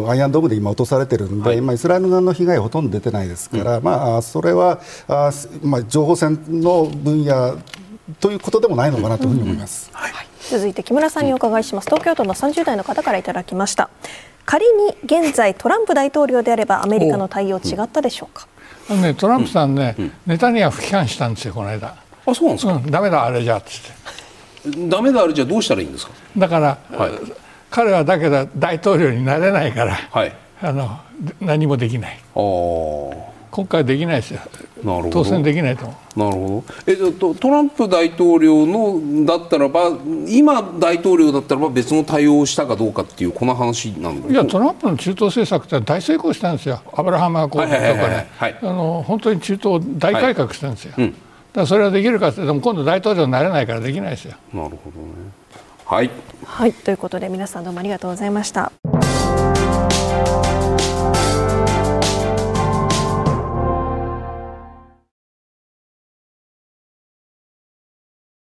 アイアンドームで今落とされてるんで、はい、今イスラエル側の被害はほとんど出てないですから、まあ、それはあ、まあ、情報戦の分野ということでもないのかなというふうに思います。はい。続いて木村さんにお伺いします。東京都の30代の方からいただきました。仮に現在トランプ大統領であればアメリカの対応違ったでしょうか、うん、ね、トランプさんね、うん、ネタニヤフ批判したんですよこの間。あそうなんですか、うん、ダメだあれじゃってダメだあれじゃどうしたらいいんですか？だから、はい、彼はだけど大統領になれないから、はい、あの何もできない。ああ今回できないですよ。なるほど。当選できないとなるほど。えとトランプ大統領のだったらば今大統領だったらば別の対応をしたかどうかっていうこの話なんいやトランプの中東政策って大成功したんですよ。アブラハムアコードとかね。あの本当に中東大改革したんですよ、はいうん、だからそれはできるかってでも今度大統領になれないからできないですよ。なるほどね。はい、はい、ということで皆さんどうもありがとうございました